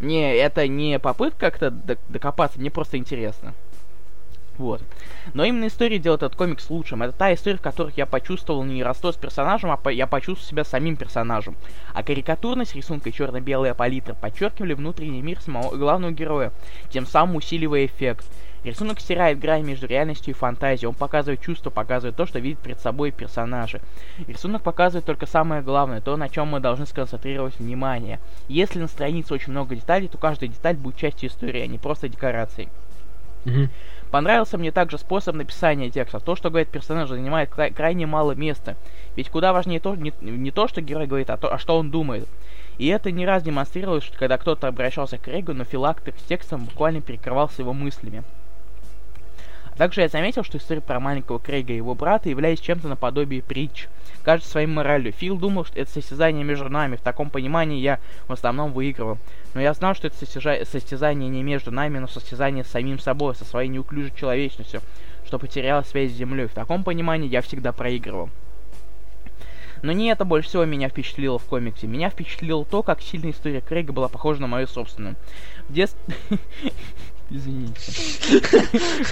Не, это не попытка как-то докопаться, мне просто интересно. Вот. Но именно история делает этот комикс лучшим. Это та история, в которой я почувствовал не родство с персонажем, а по я почувствовал себя самим персонажем. А карикатурность рисунка и черно-белая палитра подчеркивали внутренний мир самого главного героя, тем самым усиливая эффект. Рисунок стирает грань между реальностью и фантазией. Он показывает чувства, показывает то, что видит перед собой персонажи. Рисунок показывает только самое главное, то, на чем мы должны сконцентрировать внимание. Если на странице очень много деталей, то каждая деталь будет частью истории, а не просто декорацией. Mm-hmm. Понравился мне также способ написания текста. То, что говорит персонаж, занимает кра- крайне мало места. Ведь куда важнее то, не, не то, что герой говорит, а то, а что он думает. И это не раз демонстрировалось, что когда кто-то обращался к Рейгу, но филактер с текстом буквально перекрывался его мыслями. Также я заметил, что история про маленького Крейга и его брата является чем-то наподобие притч. Кажется своим моралью. Фил думал, что это состязание между нами. В таком понимании я в основном выигрывал. Но я знал, что это состязание не между нами, но состязание с самим собой, со своей неуклюжей человечностью, что потеряла связь с землей. В таком понимании я всегда проигрывал. Но не это больше всего меня впечатлило в комиксе. Меня впечатлило то, как сильно история Крейга была похожа на мою собственную. В детстве... Извините.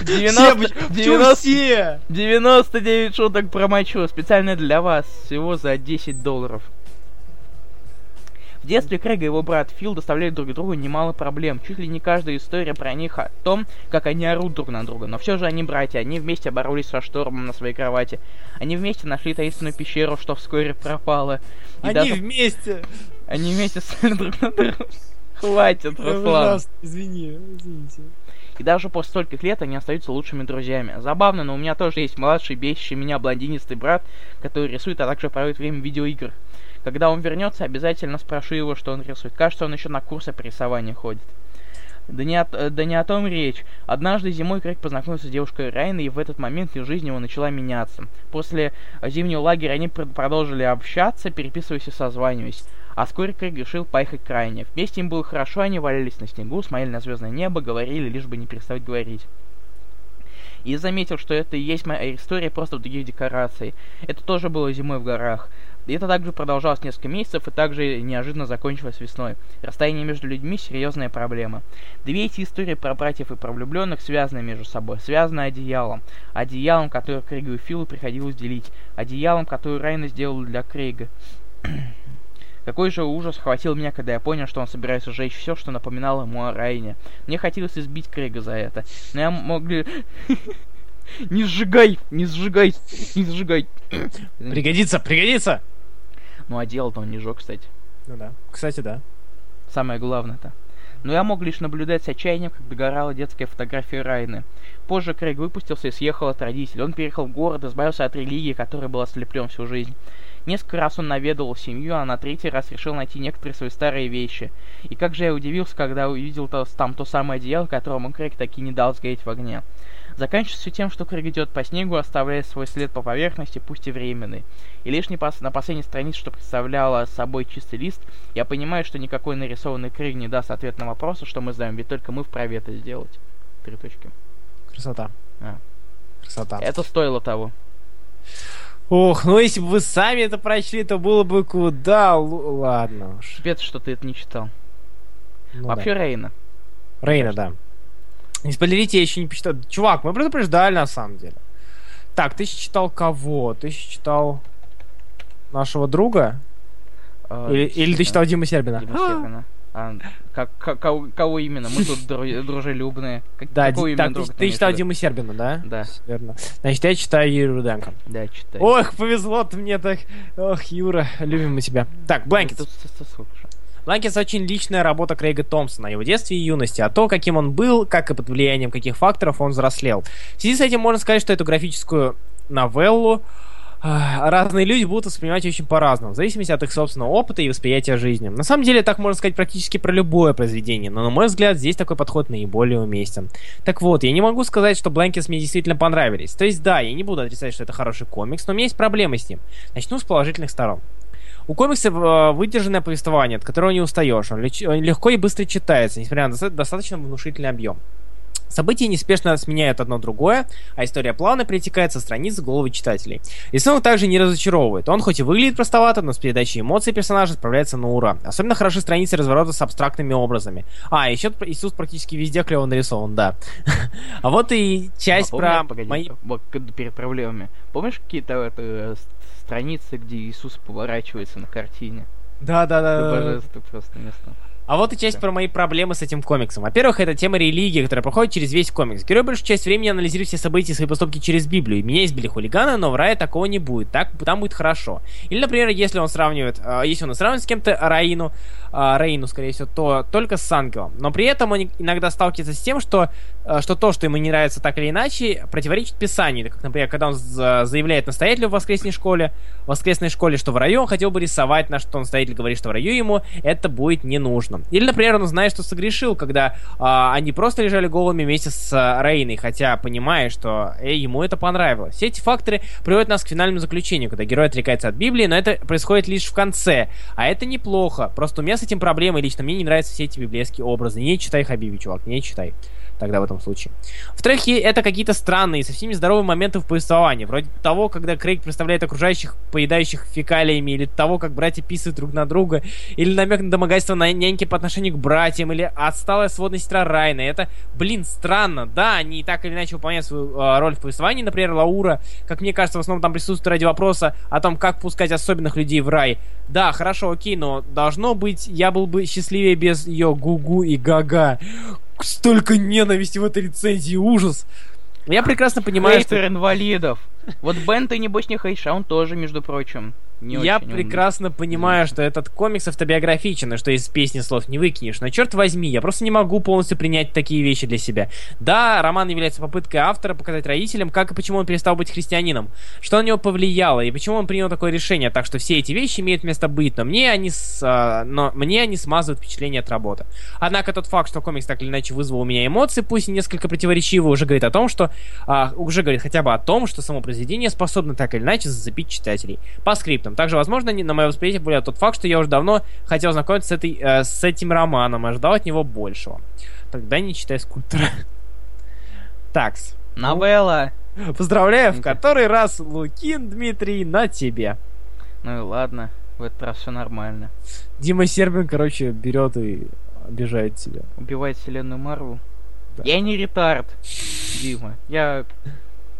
90, 90, 99 шуток про мочу. Специально для вас. Всего за 10 долларов. В детстве Крэг и его брат Фил доставляли друг другу немало проблем. Чуть ли не каждая история про них о том, как они орут друг на друга. Но все же они братья, они вместе боролись со штормом на своей кровати. Они вместе нашли таинственную пещеру, что вскоре пропала. И они даже... вместе! Они вместе стали друг на друга. Хватит, Руслан. извини, извините. И даже после стольких лет они остаются лучшими друзьями. Забавно, но у меня тоже есть младший, бесящий меня блондинистый брат, который рисует, а также проводит время в видеоиграх. Когда он вернется, обязательно спрошу его, что он рисует. Кажется, он еще на курсы по рисованию ходит. Да не, о, да не о том речь. Однажды зимой Крейг познакомился с девушкой Райной, и в этот момент ее жизнь его начала меняться. После зимнего лагеря они продолжили общаться, переписываясь и созваниваясь. А Крейг решил поехать к Райне. Вместе им было хорошо, они валялись на снегу, смотрели на звездное небо, говорили, лишь бы не переставать говорить. И заметил, что это и есть моя история просто в других декорациях. Это тоже было зимой в горах. И это также продолжалось несколько месяцев и также неожиданно закончилось весной. Расстояние между людьми – серьезная проблема. Две эти истории про братьев и про влюбленных связаны между собой, связаны одеялом. Одеялом, которое Крейгу и Филу приходилось делить. Одеялом, которое Райна сделал для Крейга. Какой же ужас хватил меня, когда я понял, что он собирается сжечь все, что напоминало ему о Райне. Мне хотелось избить Крейга за это. Но я мог ли... Не сжигай! Не сжигай! Не сжигай! Пригодится, пригодится! Ну, а делал-то он не жег, кстати. Ну да. Кстати, да. Самое главное-то. Но я мог лишь наблюдать с отчаянием, как догорала детская фотография Райны. Позже Крейг выпустился и съехал от родителей. Он переехал в город, избавился от религии, которой был ослеплен всю жизнь. Несколько раз он наведывал семью, а на третий раз решил найти некоторые свои старые вещи. И как же я удивился, когда увидел то, там то самое одеяло, которому Крейг таки не дал сгореть в огне. Заканчивается все тем, что Крейг идет по снегу, оставляя свой след по поверхности, пусть и временный. И лишь не пос- на последней странице, что представляло собой чистый лист, я понимаю, что никакой нарисованный Крейг не даст ответ на вопросы, что мы знаем, ведь только мы вправе это сделать. Три точки. Красота. А. Красота. Это стоило того. Ох, ну если бы вы сами это прочли, то было бы куда... Ладно уж. Спец, что ты это не читал. Ну, Вообще да. Рейна. Рейна, да. Не спойлерите, я еще не почитал. Чувак, мы предупреждали на самом деле. Так, ты читал кого? Ты читал нашего друга? А, или, или ты читал Диму Сербина? Дима Сербина. А, как, как, кого, кого именно? Мы тут дружелюбные. Как, да, ди, так, ты, ты читал Диму Сербина, да? Да. Верно. Значит, я читаю Юрию Руденко. Да, читаю. Ох, повезло ты мне так. Ох, Юра, любим мы тебя. Так, Бланкет. Blankets очень личная работа Крейга Томпсона, его детстве и юности, а то, каким он был, как и под влиянием каких факторов он взрослел. В связи с этим можно сказать, что эту графическую новеллу разные люди будут воспринимать очень по-разному, в зависимости от их собственного опыта и восприятия жизни. На самом деле, так можно сказать практически про любое произведение, но, на мой взгляд, здесь такой подход наиболее уместен. Так вот, я не могу сказать, что Blankets мне действительно понравились. То есть, да, я не буду отрицать, что это хороший комикс, но у меня есть проблемы с ним. Начну с положительных сторон. У комикса э, выдержанное повествование, от которого не устаешь. Он легко и быстро читается, несмотря на достаточно внушительный объем. События неспешно сменяют одно другое, а история плавно перетекает со страниц головы читателей. Рисунок также не разочаровывает. Он хоть и выглядит простовато, но с передачей эмоций персонажа справляется на ура. Особенно хороши страницы разворота с абстрактными образами. А, еще Иисус практически везде клево нарисован, да. А вот и часть а про мои... перед проблемами. Помнишь какие-то э, страницы, где Иисус поворачивается на картине? Да, да, да. Это просто место. А вот и часть про мои проблемы с этим комиксом. Во-первых, это тема религии, которая проходит через весь комикс. Герой большую часть времени анализирует все события и свои поступки через Библию. Меня избили хулиганы, но в рае такого не будет. Так, там будет хорошо. Или, например, если он сравнивает, э, если он сравнивает с кем-то Раину, э, Раину, скорее всего, то только с ангелом. Но при этом он иногда сталкивается с тем, что, э, что то, что ему не нравится так или иначе, противоречит Писанию. Как, например, когда он заявляет настоятелю в воскресной школе, в воскресной школе, что в раю он хотел бы рисовать, на что настоятель говорит, что в раю ему это будет не нужно. Или, например, он знает, что согрешил, когда а, они просто лежали голыми вместе с а, Рейной, хотя понимая, что эй, ему это понравилось. Все эти факторы приводят нас к финальному заключению, когда герой отрекается от Библии, но это происходит лишь в конце. А это неплохо. Просто у меня с этим проблемы, лично мне не нравятся все эти библейские образы. Не читай Хабиби, чувак, не читай тогда в этом случае. Во-вторых, это какие-то странные, совсем нездоровые моменты в повествовании, вроде того, когда Крейг представляет окружающих, поедающих фекалиями, или того, как братья писают друг на друга, или намек на домогательство на няньки по отношению к братьям, или отсталая сводная сестра Райна. Это, блин, странно. Да, они так или иначе выполняют свою э, роль в повествовании. Например, Лаура, как мне кажется, в основном там присутствует ради вопроса о том, как пускать особенных людей в рай. Да, хорошо, окей, но должно быть, я был бы счастливее без ее гугу и гага столько ненависти в этой рецензии, ужас. Я прекрасно понимаю, Хейтер что... инвалидов. Вот Бен ты, небось, не хейша, он тоже, между прочим. Не я прекрасно умный. понимаю, что этот комикс автобиографичен, и что из песни слов не выкинешь. Но черт возьми, я просто не могу полностью принять такие вещи для себя. Да, роман является попыткой автора показать родителям, как и почему он перестал быть христианином, что на него повлияло и почему он принял такое решение. Так что все эти вещи имеют место быть, но мне они, с, а, но мне они смазывают впечатление от работы. Однако тот факт, что комикс так или иначе вызвал у меня эмоции, пусть и несколько противоречивые, уже говорит о том, что а, уже говорит хотя бы о том, что само произведение способно так или иначе зацепить читателей. По скриптам. Также, возможно, на мое восприятие влияет тот факт, что я уже давно хотел знакомиться с, этой, э, с этим романом, ожидал от него большего. Тогда не читай скульптора. Такс. Новелла. Поздравляю, в который раз, Лукин Дмитрий, на тебе. Ну и ладно, в этот раз все нормально. Дима Сербин, короче, берет и обижает тебя. Убивает вселенную Марвел. Да. Я не ретард, Дима. Я...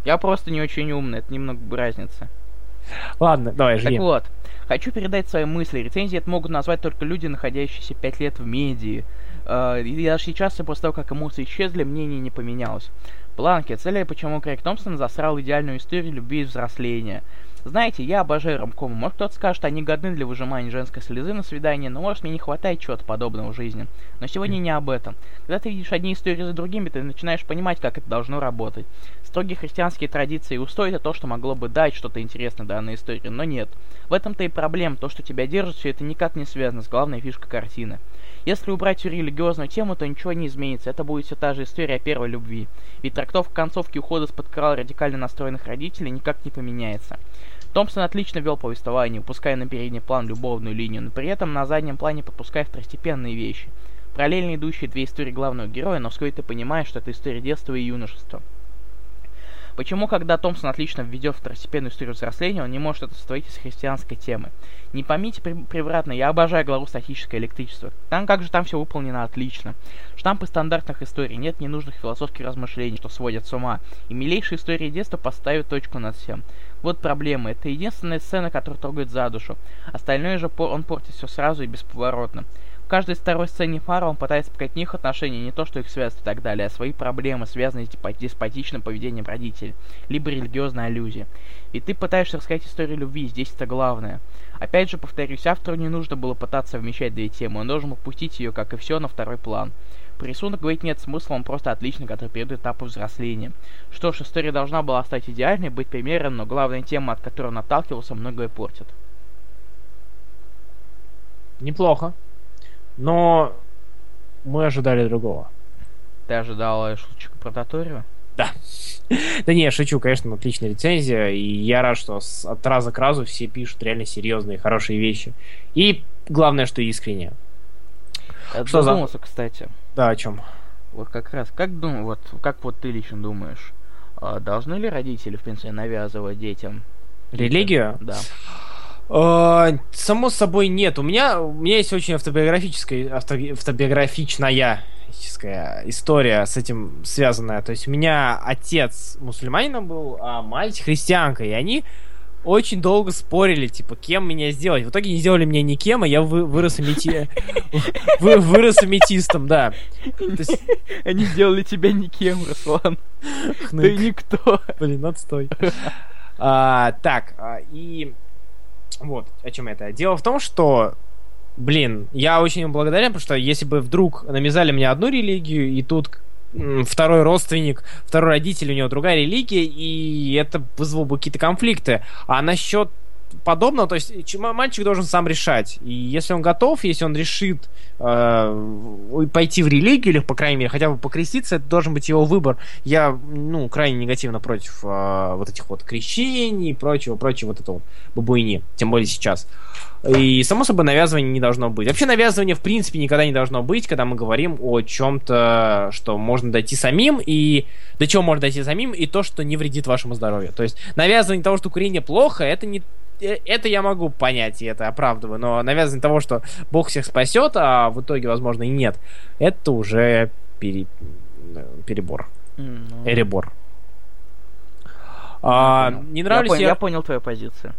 Я просто не очень умный, это немного разница. Ладно, давай, жги. Так вот, хочу передать свои мысли. Рецензии это могут назвать только люди, находящиеся 5 лет в медии. Uh, и даже сейчас, после того, как эмоции исчезли, мнение не поменялось. Планки, цели, почему Крейг Томпсон засрал идеальную историю любви и взросления. Знаете, я обожаю ромкомы. Может кто-то скажет, они годны для выжимания женской слезы на свидание, но может мне не хватает чего-то подобного в жизни. Но сегодня не об этом. Когда ты видишь одни истории за другими, ты начинаешь понимать, как это должно работать. Строгие христианские традиции и устои это то, что могло бы дать что-то интересное данной истории, но нет. В этом-то и проблема, то, что тебя держит, все это никак не связано с главной фишкой картины. Если убрать всю религиозную тему, то ничего не изменится. Это будет все та же история о первой любви. Ведь трактовка концовки ухода крала радикально настроенных родителей никак не поменяется. Томпсон отлично вел повествование, упуская на передний план любовную линию, но при этом на заднем плане подпуская второстепенные вещи. Параллельно идущие две истории главного героя, но вскоре ты понимаешь, что это история детства и юношества. Почему, когда Томпсон отлично введет второстепенную историю взросления, он не может это сотворить из христианской темы? Не поймите превратно, я обожаю главу «Статическое электричество». Там как же там все выполнено отлично. Штампы стандартных историй, нет ненужных философских размышлений, что сводят с ума. И милейшие истории детства поставят точку над всем. Вот проблема. Это единственная сцена, которая трогает за душу. Остальное же он портит все сразу и бесповоротно. Каждой второй сцене Фара он пытается показать не их отношения, не то, что их связывает и так далее, а свои проблемы, связанные с деспотичным поведением родителей, либо религиозной аллюзии. И ты пытаешься рассказать историю любви, здесь это главное. Опять же, повторюсь, автору не нужно было пытаться вмещать две темы, он должен был пустить ее, как и все, на второй план. По рисунку говорить нет смысла, он просто отличный, который передает этапы взросления. Что ж, история должна была стать идеальной, быть примером, но главная тема, от которой он отталкивался, многое портит. Неплохо. Но мы ожидали другого. Ты ожидал шуточку про Таторию? Да. Да не, шучу, конечно, отличная рецензия, и я рад, что с, от раза к разу все пишут реально серьезные, хорошие вещи. И главное, что искренне. Я что задумался, за... кстати. Да, о чем? Вот как раз, как дум, вот как вот ты лично думаешь, а должны ли родители, в принципе, навязывать детям религию? Да. Uh, само собой нет. У меня, у меня есть очень автобиографическая, автобиографичная история с этим связанная. То есть у меня отец мусульманином был, а мать христианка, и они очень долго спорили, типа, кем меня сделать. В итоге не сделали меня никем, а я вы, вырос, амети... вы, вырос аметистом, да. Есть... Они сделали тебя никем, Руслан. Ты никто. Блин, отстой. а, так, а, и вот, о чем это. Дело в том, что блин, я очень им благодарен, потому что если бы вдруг намязали мне одну религию, и тут второй родственник, второй родитель, у него другая религия, и это вызвало бы какие-то конфликты. А насчет подобного, то есть мальчик должен сам решать. И если он готов, если он решит э, пойти в религию, или, по крайней мере, хотя бы покреститься, это должен быть его выбор. Я, ну, крайне негативно против э, вот этих вот крещений и прочего, прочего вот этого бабуини, тем более сейчас. И, само собой, навязывания не должно быть. Вообще, навязывания, в принципе, никогда не должно быть, когда мы говорим о чем-то, что можно дойти самим, и до чего можно дойти самим, и то, что не вредит вашему здоровью. То есть, навязывание того, что курение плохо, это не это я могу понять, и это оправдываю, но навязывание того, что Бог всех спасет, а в итоге, возможно, и нет, это уже пере... перебор. Mm-hmm. Эребор. А, не нравлюсь я, я... я понял твою позицию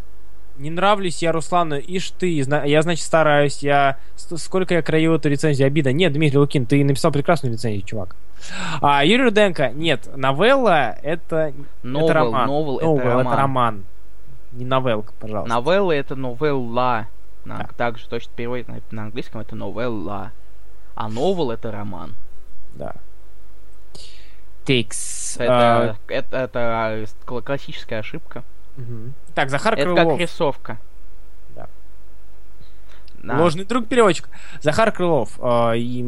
не нравлюсь я Руслану, ишь ты, я, значит, стараюсь, я... Сколько я краю эту рецензию, обида. Нет, Дмитрий Лукин, ты написал прекрасную рецензию, чувак. А, Юрий Руденко, нет, новелла это, новел, это роман. Новел, новел это, роман. это роман. Не новелка, пожалуйста. Новелла это новелла. На, да. Также точно переводит на, на английском это новелла. А новел это роман. Да. Текс. Это, uh... это, это, это классическая ошибка. Угу. Так, Захар Это Крылов. как рисовка. Да. да. Ложный друг переводчик. Захар Крылов. Э, и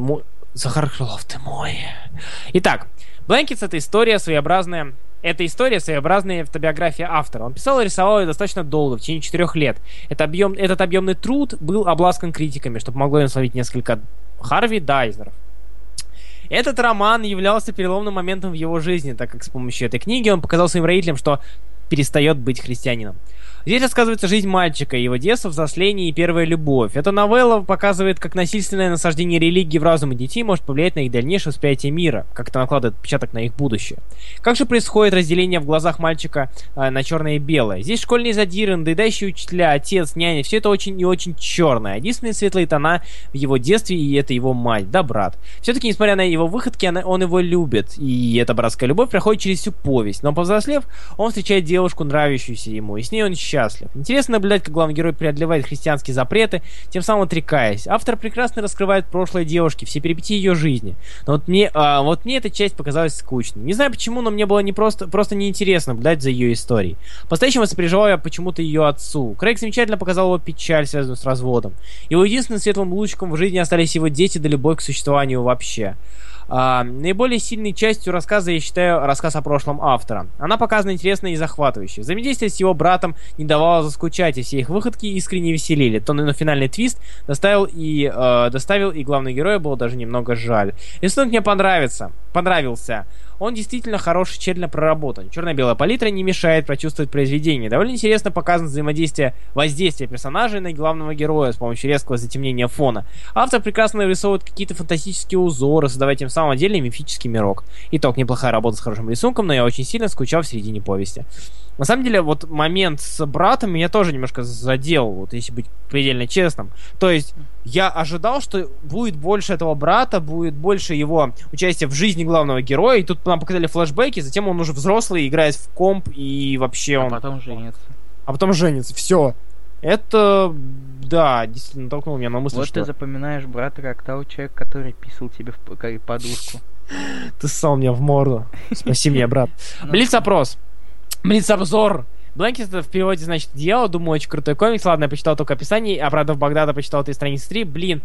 Захар Крылов, ты мой. Итак, Blankets это история своеобразная эта история своеобразная автобиография автора. Он писал и рисовал ее достаточно долго, в течение четырех лет. Это объем, этот объемный труд был обласкан критиками, чтобы могло им словить несколько Харви Дайзеров. Этот роман являлся переломным моментом в его жизни, так как с помощью этой книги он показал своим родителям, что перестает быть христианином. Здесь рассказывается жизнь мальчика, его детство, взросление и первая любовь. Эта новелла показывает, как насильственное насаждение религии в разумы детей может повлиять на их дальнейшее восприятие мира, как это накладывает отпечаток на их будущее. Как же происходит разделение в глазах мальчика э, на черное и белое? Здесь школьные задиры, надоедающие учителя, отец, няня, все это очень и очень черное. Единственные светлые тона в его детстве, и это его мать, да брат. Все-таки, несмотря на его выходки, она, он его любит, и эта братская любовь проходит через всю повесть. Но повзрослев, он встречает девушку, нравящуюся ему, и с ней он счастлив счастлив. Интересно наблюдать, как главный герой преодолевает христианские запреты, тем самым отрекаясь. Автор прекрасно раскрывает прошлое девушки, все перипетии ее жизни. Но вот мне, а, вот мне эта часть показалась скучной. Не знаю почему, но мне было не просто, просто неинтересно наблюдать за ее историей. По-настоящему сопереживаю я почему-то ее отцу. Крейг замечательно показал его печаль, связанную с разводом. Его единственным светлым лучиком в жизни остались его дети да любовь к существованию вообще. А, наиболее сильной частью рассказа я считаю рассказ о прошлом автора. Она показана интересной и захватывающей. Взаимодействие с его братом не давало заскучать, и все их выходки искренне веселили. То на финальный твист доставил и, э, доставил, и главный герой было даже немного жаль. Рисунок мне понравится, понравился. Он действительно хорош и тщательно проработан. Черно-белая палитра не мешает прочувствовать произведение. Довольно интересно показано взаимодействие, воздействие персонажей на главного героя с помощью резкого затемнения фона. Автор прекрасно нарисовывает какие-то фантастические узоры, создавая тем самым деле мифический мирок. Итог, неплохая работа с хорошим рисунком, но я очень сильно скучал в середине повести. На самом деле, вот момент с братом меня тоже немножко задел, вот если быть предельно честным. То есть, я ожидал, что будет больше этого брата, будет больше его участия в жизни главного героя, и тут нам показали флешбеки, затем он уже взрослый, играет в комп, и вообще А он... потом женится. А потом женится, все. Это, да, действительно натолкнуло меня на мысль, Вот что ты запоминаешь брата как того человека, который писал тебе в подушку. ты ссал мне в морду. Спаси меня, брат. Блиц-опрос. Блиц-обзор. Бланкет это в переводе значит дьявол. Думаю, очень крутой комикс. Ладно, я почитал только описание, а правда в Багдада почитал три страницы три. Блин.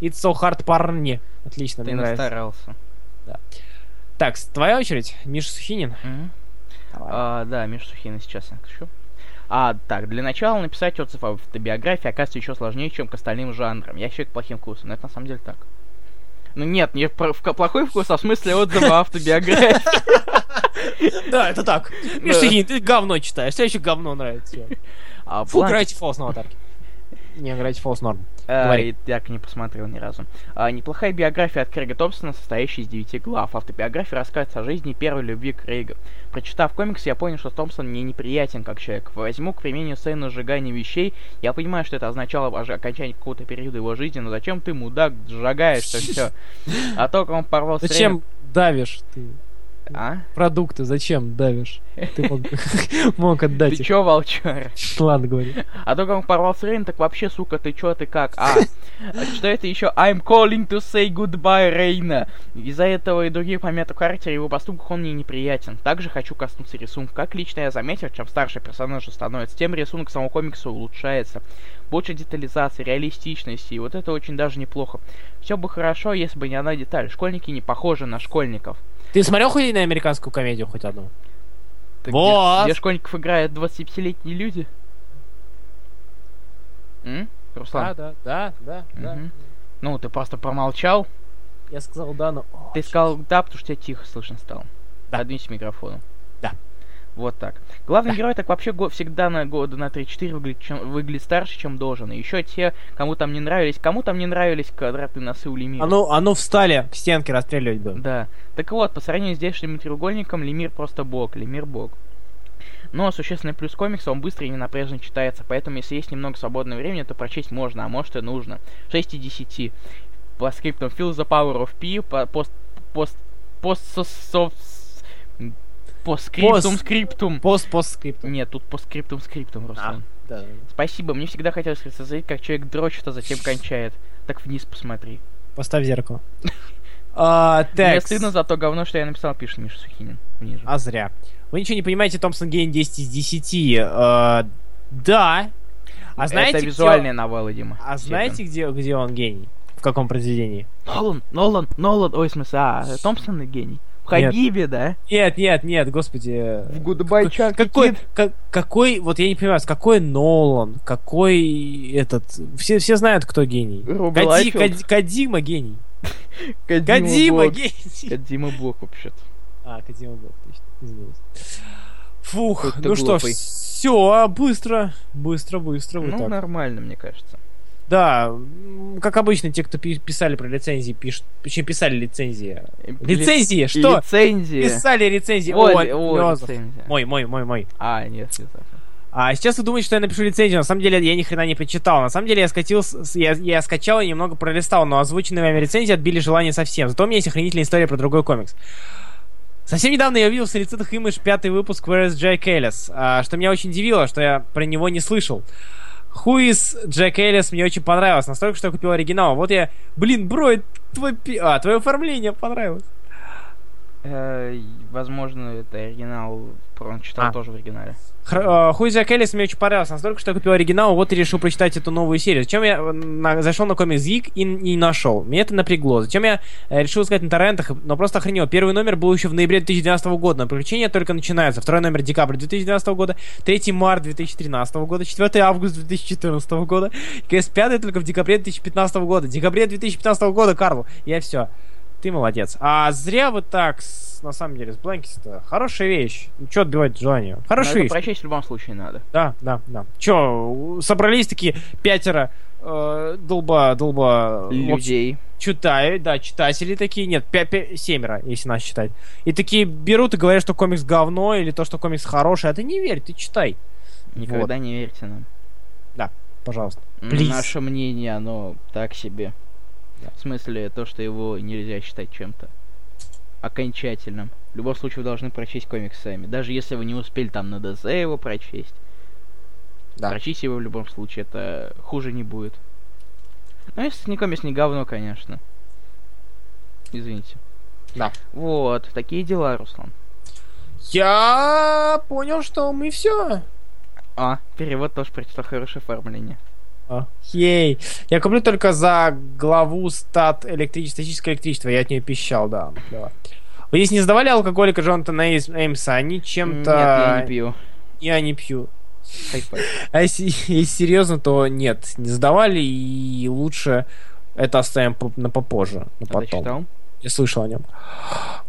It's so hard, парни. Отлично, Ты мне нравится. настарался. Так, с- твоя очередь. Миша Сухинин. Мгм. А, да, Миша Сухина сейчас я хочу. А, так, для начала написать отзыв об автобиографии оказывается еще сложнее, чем к остальным жанрам. Я человек плохим вкусом, но это на самом деле так. Ну нет, не в- плохой вкус, а в смысле отзыва автобиографии. Да, это так. Сухинин, ты говно читаешь. Тебе еще говно нравится. А Фу, Gravity Falls на аватарке. Не, Gravity Falls норм. А, Говори. и так не посмотрел ни разу. А, неплохая биография от Крейга Томпсона, состоящая из девяти глав. Автобиография рассказывает о жизни первой любви Крейга. Прочитав комикс, я понял, что Томпсон мне неприятен как человек. Возьму, к применению сцену сжигания вещей. Я понимаю, что это означало окончание какого-то периода его жизни, но зачем ты, мудак, сжигаешь все? А то, как он порвал Зачем давишь ты? А? Продукты зачем давишь? Ты мог, мог отдать Ты их. чё, волчара? Ладно, говори. А то, как он порвал Рейн, так вообще, сука, ты чё, ты как? А, что это еще? I'm calling to say goodbye, Рейна. Из-за этого и других моментов характера его поступках он мне неприятен. Также хочу коснуться рисунка. Как лично я заметил, чем старше персонаж становится, тем рисунок самого комикса улучшается. Больше детализации, реалистичности, и вот это очень даже неплохо. Все бы хорошо, если бы не одна деталь. Школьники не похожи на школьников. Ты смотрел хоть на американскую комедию хоть одну? Так Вот. Где, где школьников играют 25-летние люди? М? Руслан? да, да, да, Мгм. Ну, ты просто промолчал. Я сказал да, но... О, Ты сказал да, потому что тебя тихо слышно стало. Да. Подвинься к микрофону. Да. Вот так. Главный герой так вообще го- всегда на года на 3-4 выглядит, чем- выглядит старше, чем должен. И еще те, кому там не нравились, кому там не нравились квадратные носы у Лемира. А ну, а ну встали, к стенке расстреливать будем. Да. Так вот, по сравнению с здешним треугольником, Лемир просто бог, Лемир бог. Но существенный плюс комикса, он быстро и ненапряжно читается, поэтому если есть немного свободного времени, то прочесть можно, а может и нужно. 6 из 10. По скриптам Feel the Power of P, по пост... пост... пост... с- по скриптум скриптум. Пост, пост скрипт. Нет, тут по скриптум скриптум, Руслан. Да, да. Спасибо, мне всегда хотелось лицезреть, как человек дрочит, а затем кончает. Так вниз посмотри. Поставь зеркало. А, Мне стыдно за то говно, что я написал, пишет Миша Сухинин. Ниже. А зря. Вы ничего не понимаете, Томпсон гений 10 из 10. А, да. А знаете, Это где- визуальная новелла, Дима. А знаете, где, где он гений? В каком произведении? Нолан, Нолан, Нолан, ой, в смысле, а, Томпсон и гений. В Хабибе, да? Нет, нет, нет, господи. В Goodbye, Chunky какой, как- какой, вот я не понимаю, какой Нолан, какой этот, все, все знают, кто гений. Лайфилд. Коди- Кодима гений. Блок. гений. Кодима Блок, вообще-то. А, Кодима был, точно, извините. Фух, ну что, все, быстро, быстро, быстро, вот Ну, нормально, мне кажется. Да, как обычно, те, кто пи- писали про лицензии, пишут, точнее, писали лицензии. Ли- Лицензии, что? Лицензия. Писали рецензии. О, ой, Лёзов. лицензия. Мой, мой, мой, мой. А, нет, не так. А сейчас вы думаете, что я напишу лицензию. На самом деле я ни хрена не прочитал. На самом деле я скатил, с- с- я, я скачал и немного пролистал, но озвученные вами рецензии отбили желание совсем. Зато у меня есть охренительная история про другой комикс. Совсем недавно я увидел в Solicitах Image пятый выпуск Where is Jack Ellis, а, что меня очень удивило, что я про него не слышал. Is Jack Ellis мне очень понравилось, настолько, что я купил оригинал. Вот я, блин, бро, твой, а, твое оформление понравилось. Э, Возможно, это оригинал. Он читал А. тоже в оригинале. Э, Хуй Джек Эллис мне очень понравился, настолько, что я купил оригинал, вот и решил прочитать эту новую серию. Зачем я э, на- зашел на комикс Зик и не нашел? Меня это напрягло. Зачем я э, решил искать на торрентах, но просто охренел. Первый номер был еще в ноябре 2012 года, но приключения только начинаются. Второй номер декабрь 2012 года, третий март 2013 года, четвертый август 2014 года, и, конечно, только в декабре 2015 года. Декабре 2015 года, Карл, я все. Ты молодец. А зря вы так, с- на самом деле, с Бланкиста. Хорошая вещь. Ну, что отбивать желание? Хорошая это вещь. прочесть в любом случае надо. Да, да, да. Че, собрались такие пятеро э, долба, долба... Людей. читают, да, читатели такие, нет, пя- пя- семеро, если нас считать. И такие берут и говорят, что комикс говно, или то, что комикс хороший, а ты не верь, ты читай. Никогда не верьте нам. Пожалуйста. М, Please. Наше мнение, оно так себе. В смысле, то, что его нельзя считать чем-то окончательным. В любом случае, вы должны прочесть комикс сами. Даже если вы не успели там на ДЗ его прочесть. Да. Прочесть его в любом случае, это хуже не будет. Ну, если не комикс, не говно, конечно. Извините. Да. Вот, такие дела, Руслан. Я понял, что мы все. А, перевод тоже прочитал хорошее оформление. Ей. Я куплю только за главу стат электричества, статическое электричество. Я от нее пищал, да. да. Вы здесь не сдавали алкоголика Джонатана Эймса? Они чем-то... Нет, я не пью. Я не пью. А если, если серьезно, то нет, не сдавали, и лучше это оставим на попозже, на А ты потом. читал? Я слышал о нем.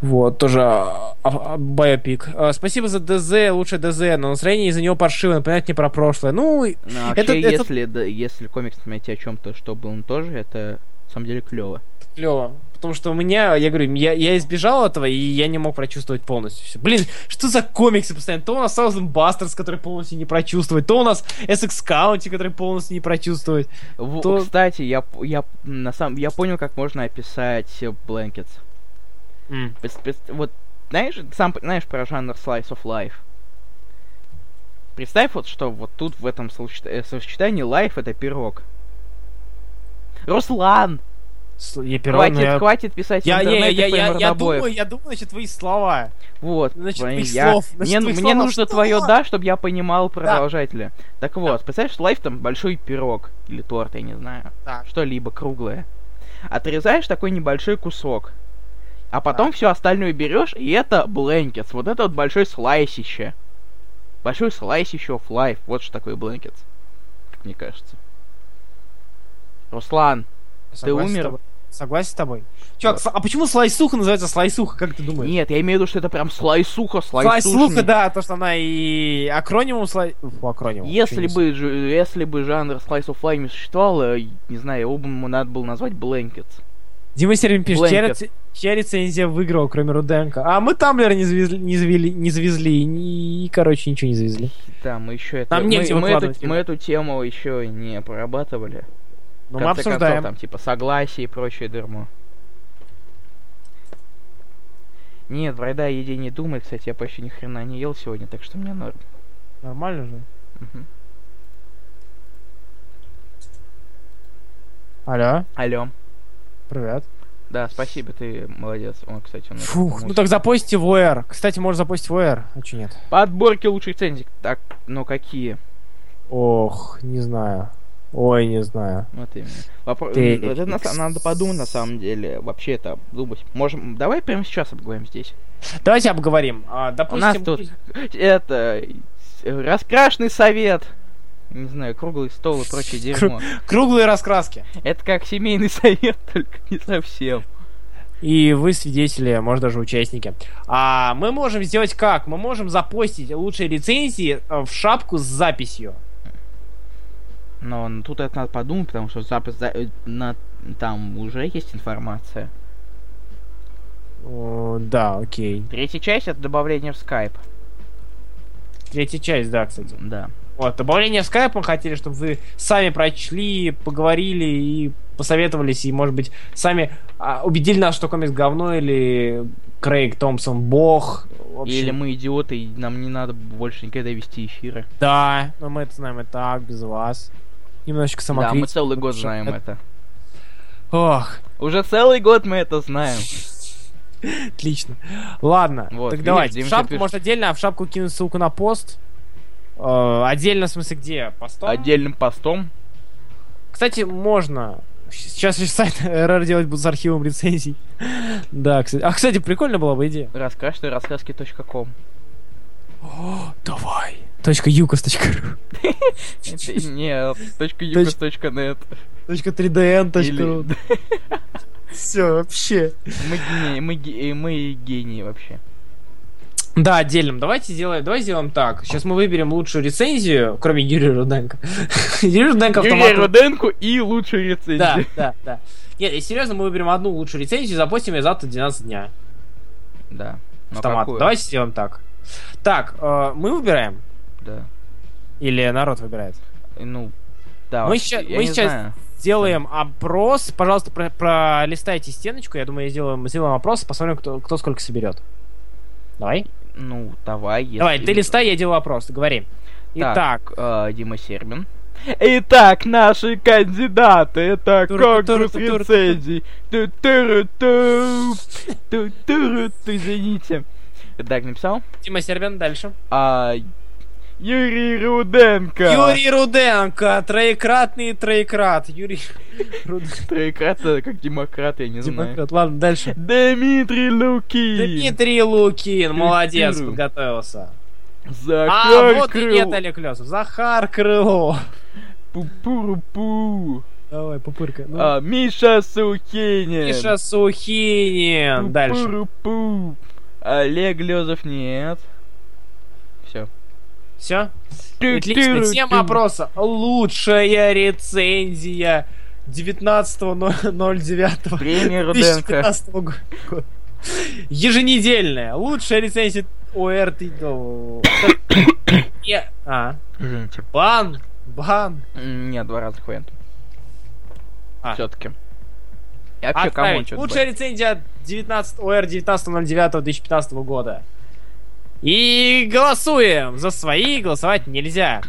Вот, тоже а, а, биопик. А, Спасибо за ДЗ, лучше ДЗ, но настроение из-за него паршивое, напоминает мне про прошлое. Ну, и- Ну, вообще, Это- это- если, да, если комикс тебе о чем-то, что был он тоже, это на самом деле клево. клево. Потому что у меня, я говорю, я, я избежал этого, и я не мог прочувствовать полностью все. Блин, что за комиксы постоянно? То у нас Thousand Bastards, который полностью не прочувствовать, то у нас SX County, который полностью не прочувствовать. В- То- Кстати, я, я, на самом, я понял, как можно описать э, Blankets. М. Пос- пос- Вот, знаешь, сам знаешь про жанр Slice of Life? Представь вот, что вот тут в этом э, сочетании life это пирог. Руслан! Я перо, хватит, я... хватит писать Я, я, я, я, я, думаю, я думаю, значит, твои слова. Вот, Значит, блин, твоих я- слов, значит, мне, твоих мне слов. нужно Что? твое да, чтобы я понимал продолжателя. Так вот, представляешь, life там большой пирог или торт, я не знаю, Так. что-либо круглое. Отрезаешь такой небольшой кусок, а потом все остальное берешь, и это Blankets. Вот это вот большой слайсище. Большой слайсище of life. Вот что такое Blankets. Мне кажется. Руслан, Согласен умер? Согласен с тобой. Чувак, а почему слайсуха называется слайсуха, как ты думаешь? нет, я имею в виду, что это прям слайсуха, слайсушный. Слайсуха, да, то, что она и акронимом слай... Фу, акронимом. Если бы, ж- если бы жанр Slice of Life не существовал, э, не знаю, его бы ему надо было назвать Blankets. Дима Сервин пишет, чья, рец- чья рецензия выиграла, кроме Руденко? А мы Тамблер не завезли, не завели, не завезли, и, короче, ничего не завезли. Да, мы еще это... Нам мы, мы, эту, мы эту тему еще не прорабатывали. В мы конце концов, обсуждаем. там, типа, согласие и прочее дерьмо. Нет, вреда еде не думай, кстати, я почти ни хрена не ел сегодня, так что мне норм. Нормально же. Мгм. Алло, Алло. привет. Да, спасибо, ты молодец. Он, кстати, он... Фух, ну так запостите в OR. Кстати, можно запостить в OR. А че нет? Подборки лучших рецензий. Так, ну какие? Ох, не знаю. Ой, не знаю. Вот именно. Вопро- Ты- м, это на надо подумать на самом деле. Вообще это думать. Можем. Давай прямо сейчас обговорим здесь. Давайте обговорим. А, У допустим, нас тут это э, раскрашенный совет. Не знаю, круглый стол и прочее дерьмо. круглые раскраски. Это как семейный совет, только не совсем. И вы свидетели, может даже участники. А мы можем сделать как? Мы можем запостить лучшие рецензии э, в шапку с записью. Но тут это надо подумать, потому что запись за- э, на там уже есть информация. О, да, окей. Третья часть это добавление в скайп. Третья часть, да, кстати. Да. Вот, добавление в скайп мы хотели, чтобы вы сами прочли, поговорили и посоветовались, и, может быть, сами а, убедили нас, что комикс говно, или Крейг Томпсон бог. Общем, Или мы идиоты, и нам не надо больше никогда вести эфиры. Да, но мы это знаем и так, без вас. Немножечко Да, самокритики. мы целый год знаем это- это. Ох, Уже целый год мы это знаем. отлично. Ладно, Вот, так видишь, давайте. Дима В шапку пишет. может отдельно, а в шапку кину ссылку на пост. Э, отдельно, в смысле, где? Постом? Отдельным постом. Кстати, можно. Сейчас же сайт РР делать будут с архивом рецензий. Да, кстати. А, кстати, прикольно была бы идея. Расскажешь рассказки.ком. Давай. Точка юкос.ру Это не точка юкос, точка нет. Точка 3dn.ру Или- Все, вообще. Мы гении, мы ге- мы гении вообще. Да, отдельным. Давайте сделаем, давай сделаем так. Сейчас мы выберем лучшую рецензию, кроме Юрия Руденко. Юрий Руденко Юрия Руденко и лучшую рецензию. Да, да, да. Нет, и серьезно, мы выберем одну лучшую рецензию и запустим ее завтра в 12 дня. Да. Автомат. Давайте сделаем так. Так, э, мы выбираем? Да. Или народ выбирает? Ну, да. Мы ща- я мы сейчас- знаю. Сделаем опрос. Пожалуйста, про- пролистайте стеночку. Я думаю, сделаем, сделаем опрос, посмотрим, кто, кто сколько соберет. Давай. Ну, давай. Если... Давай, ты листай, я делаю опрос. Говори. Итак, Так, э, Дима Сербин. Итак, наши кандидаты, это конкурс. Ту-туру-ту, Извините. Так, написал? Дима Сербин, дальше. А, Юрий Руденко. Юрий Руденко, троекратный троекрат. Юрий Руденко. Троекратно, как демократ, я не знаю. Демократ. Ладно, дальше. Дмитрий Лукин. Дмитрий Лукин, молодец, подготовился. А, Захар вот и нет, Олег Лесов. Захар Крылов. Пу-пу-ру-пу. Давай, пупырка. Ну. А, Миша Сухинин. Миша Сухинин. Дальше. Олег Лезов нет. Все. Отлично. Тема опроса. Лучшая рецензия 19.09. Премия Руденко. 2015 года. Еженедельная. Лучшая рецензия ОРТ. Не- А. Извините. Бан. Бан. М, Нет, два разных варианта. А. Все-таки. Вообще кому Лучшая рецензия 19, ОР 19.09.2015 года. И голосуем. За свои голосовать нельзя.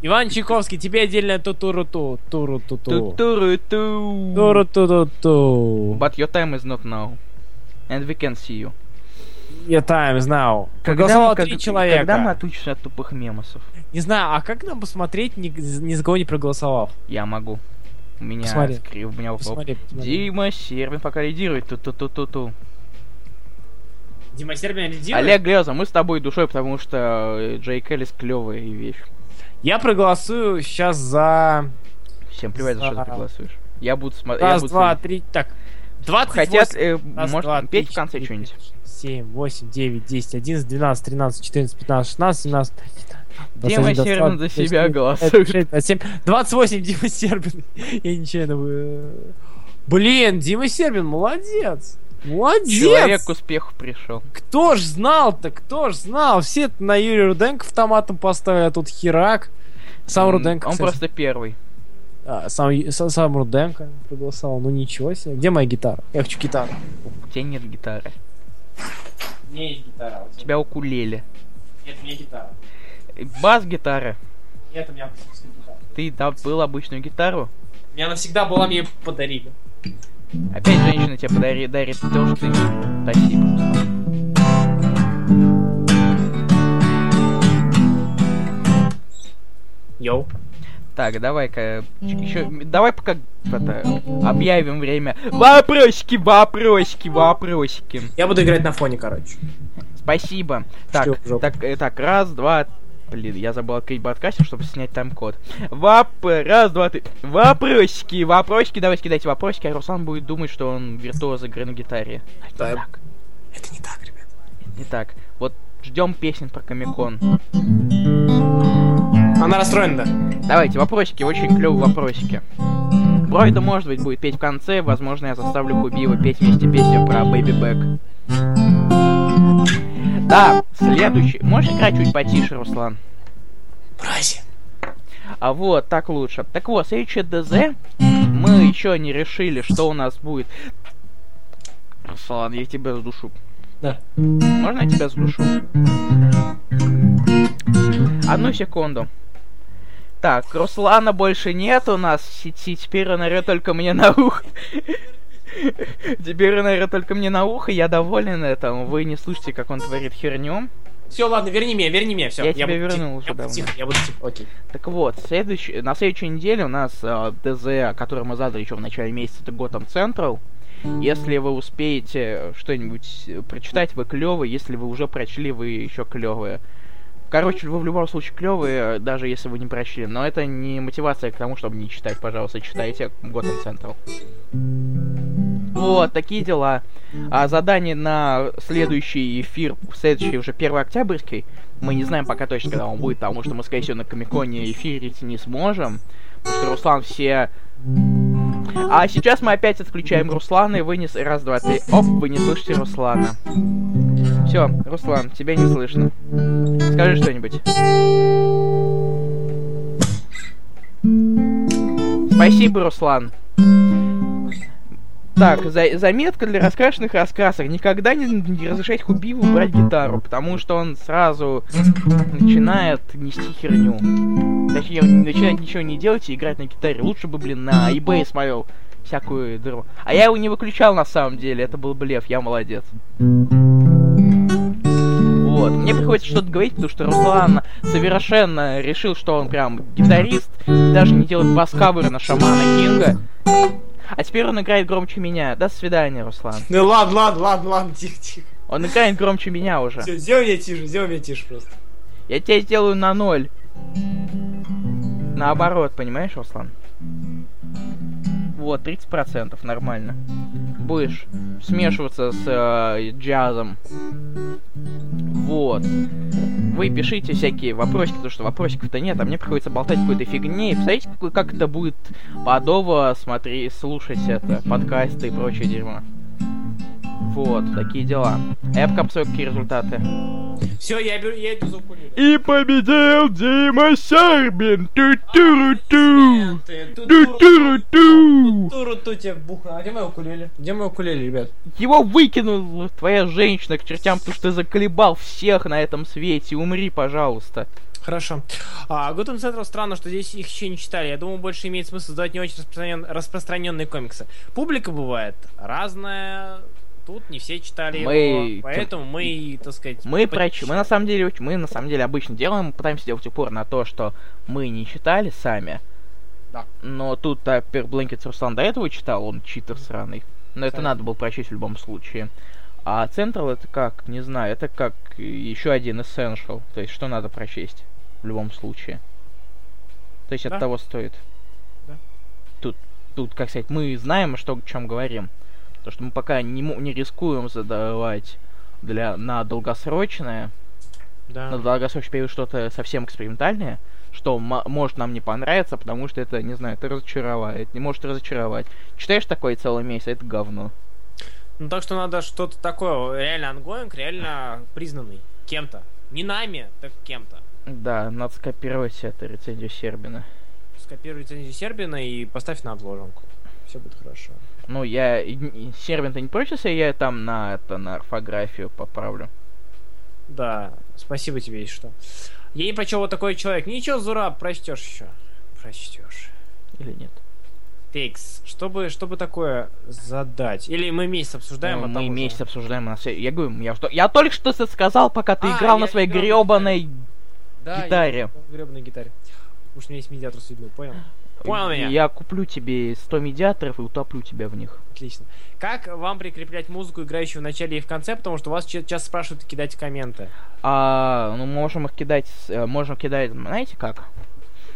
Иван Чайковский, тебе отдельно ту-туру-ту. Туру-ту-ту. Ту-туру-ту. Туру-ту-ту-ту. But your time is not now. And we can see you. Your time is now. Когда мы- как- человека. Когда мы отучимся от тупых мемосов? Не знаю, а как нам посмотреть, ни, ни за кого не проголосовав? Я могу. У меня Посмотри. скри- у меня Посмотри, посмотри. Дима Сербин пока лидирует. Ту-ту-ту-ту-ту. Дима Сербин лидирует? Олег Глеза, мы с тобой душой, потому что э, Джей Келлис клевая вещь. Я проголосую сейчас за... Всем плевать, за что За- ты голосуешь. Я буду смотреть. Раз, два, три... Так, 28... Хотят, э, Раз, может, два, петь три, в конце четыре, что-нибудь? пять, шесть, семь, восемь, девять, десять, одиннадцать, двенадцать, тринадцать, четырнадцать, пятнадцать, шестнадцать, семнадцать, Дима Сербин за себя голосует. 28 Дима Сербин. Я нечаянно... вы- Блин, Дима Сербин, молодец. Молодец. Человек к успеху пришел. Кто ж знал-то, кто ж знал? Все на Юрия Руденко автоматом поставили, а тут херак. Сам М, Руденко, Он кстати. просто первый. А, сам, сам, сам Руденко проголосовал. Ну ничего себе. Где моя гитара? Я хочу гитару. У тебя нет гитары. У меня есть гитара. У тебя укулеле. Нет, у меня гитара. Бас-гитара. Нет, у меня гитара. Ты добыл обычную гитару. У меня навсегда была, мне её подарили. Опять женщина тебе подари, дарит то, что ты... Спасибо. Йоу. Так, давай-ка еще, давай пока это, объявим время. Вопросики, вопросики, вопросики. Я буду играть на фоне, короче. Спасибо. Так, так, э, так, раз, два, блин, я забыл открыть подкастер, чтобы снять тайм-код. Вап, раз, два, три. Вопросики, вопросики, давай кидайте вопросики, а Руслан будет думать, что он виртуоз игры на гитаре. А это не так, Это не так, ребят. не так. Вот ждем песен про Комикон. Она расстроена, да? Давайте, вопросики, очень клевые вопросики. Бройда, может быть, будет петь в конце, возможно, я заставлю Кубива петь вместе песню про Бэйби Бэк. Да, следующий. Можешь играть чуть потише, Руслан? Брази. А вот, так лучше. Так вот, следующее ДЗ мы еще не решили, что у нас будет. Руслан, я тебя задушу. Да. Можно я тебя задушу? Одну секунду. Так, Руслана больше нет у нас в сети, теперь он орёт только мне на ухо. Теперь орёт только мне на ухо, я доволен этим. Вы не слышите, как он творит херню. Все, ладно, верни меня, верни меня, все. Я тебя буду вернул уже я давно. тихо, я буду тихо, окей. Так вот, следующий, на следующей неделе у нас э, ДЗ, который мы задали еще в начале месяца, это Gotham Central. Если вы успеете что-нибудь э, прочитать, вы клевые. Если вы уже прочли, вы еще клевые. Короче, вы в любом случае клевые, даже если вы не прочли. Но это не мотивация к тому, чтобы не читать. Пожалуйста, читайте Gotham Central. Вот, такие дела. А задание на следующий эфир, следующий уже 1 октябрьский, мы не знаем пока точно, когда он будет, потому что мы, скорее всего, на Комиконе эфирить не сможем. Потому что Руслан все... А сейчас мы опять отключаем Руслана и вынес... Раз, два, три. Оп, вы не слышите Руслана. Все, Руслан, тебя не слышно. Скажи что-нибудь. Спасибо, Руслан. Так, за заметка для раскрашенных раскрасок. Никогда не, не разрешать Хубиву брать гитару, потому что он сразу начинает нести херню. Точнее, он начинает ничего не делать и играть на гитаре. Лучше бы, блин, на eBay смотрел всякую дыру. А я его не выключал на самом деле, это был блеф, я молодец. Вот. Мне приходится что-то говорить, потому что Руслан совершенно решил, что он прям гитарист, даже не делает бас-каверы на Шамана Кинга. А теперь он играет громче меня. До свидания, Руслан. Ну ладно, ладно, ладно, ладно, тихо, тихо. Он играет громче меня уже. Все, сделай меня тише, сделай меня тише просто. Я тебя сделаю на ноль. Наоборот, понимаешь, Руслан? Вот, 30% нормально. Будешь смешиваться с э, джазом. Вот. Вы пишите всякие вопросики, потому что вопросиков-то нет, а мне приходится болтать какой-то фигне. И представляете, как это будет подово смотри, слушать это, подкасты и прочее дерьмо. Вот, такие дела. А посмотрю, какие результаты. Все, я, беру, я иду за укулеле. И победил Дима Сербин! Ту-ту-ру-ту! Ту-ту-ру-ту! Туру-ту тебе бухну. А где моя укулеле? Где моя укулеле, ребят? Его выкинула твоя женщина к чертям, потому что ты заколебал всех на этом свете. Умри, пожалуйста. Хорошо. А, Gotham Central странно, что здесь их еще не читали. Я думаю, больше имеет смысл создавать не очень распространен... распространенные комиксы. Публика бывает разная. Тут не все читали Мы- его, поэтому мы, так сказать... Мы по- проч... мы на самом деле, мы на самом деле обычно делаем, пытаемся делать упор на то, что мы не читали сами. Да. Но тут а, Пер Блэнкет Руслан до этого читал, он читер сраный. Но это Сами. надо было прочесть в любом случае. А Централ это как, не знаю, это как еще один Essential. То есть что надо прочесть в любом случае. То есть Да. от того стоит. Да. Тут, тут, как сказать, мы знаем, что, о чем говорим. Потому что мы пока не, не рискуем задавать для, на долгосрочное, Да. на долгосрочный период что-то совсем экспериментальное, что может нам не понравиться, потому что это, не знаю, это разочаровает, не может разочаровать. Читаешь такое целый месяц, а это говно. Ну так что надо что-то такое, реально ongoing, реально признанный кем-то. Не нами, так кем-то. Да, надо скопировать это, рецензию Сербина. Скопируй рецензию Сербина и поставь на обложенку. Все будет хорошо. Ну, я... и- и- Сербин-то не против, если я там на это, на орфографию поправлю? Да, спасибо тебе, если что. Не прочел вот такой человек. Ничего, Зура, прочтешь еще. Прочтешь. Или нет? Текс, чтобы, чтобы такое задать? Или мы месяц обсуждаем, Ну, а мы уже- месяц обсуждаем на Я говорю, я, что... я только что сказал, пока ты А, играл на своей гребаной Да, гитаре. на гребаной гитаре. Потому что у меня есть медиатор судьбы, понял? Понял меня? Я куплю тебе 100 медиаторов и утоплю тебя в них. Отлично. Как вам прикреплять музыку, играющую в начале и в конце, потому что вас ча- часто спрашивают кидать комменты. А, ну, можем их кидать, э, можем кидать, знаете как?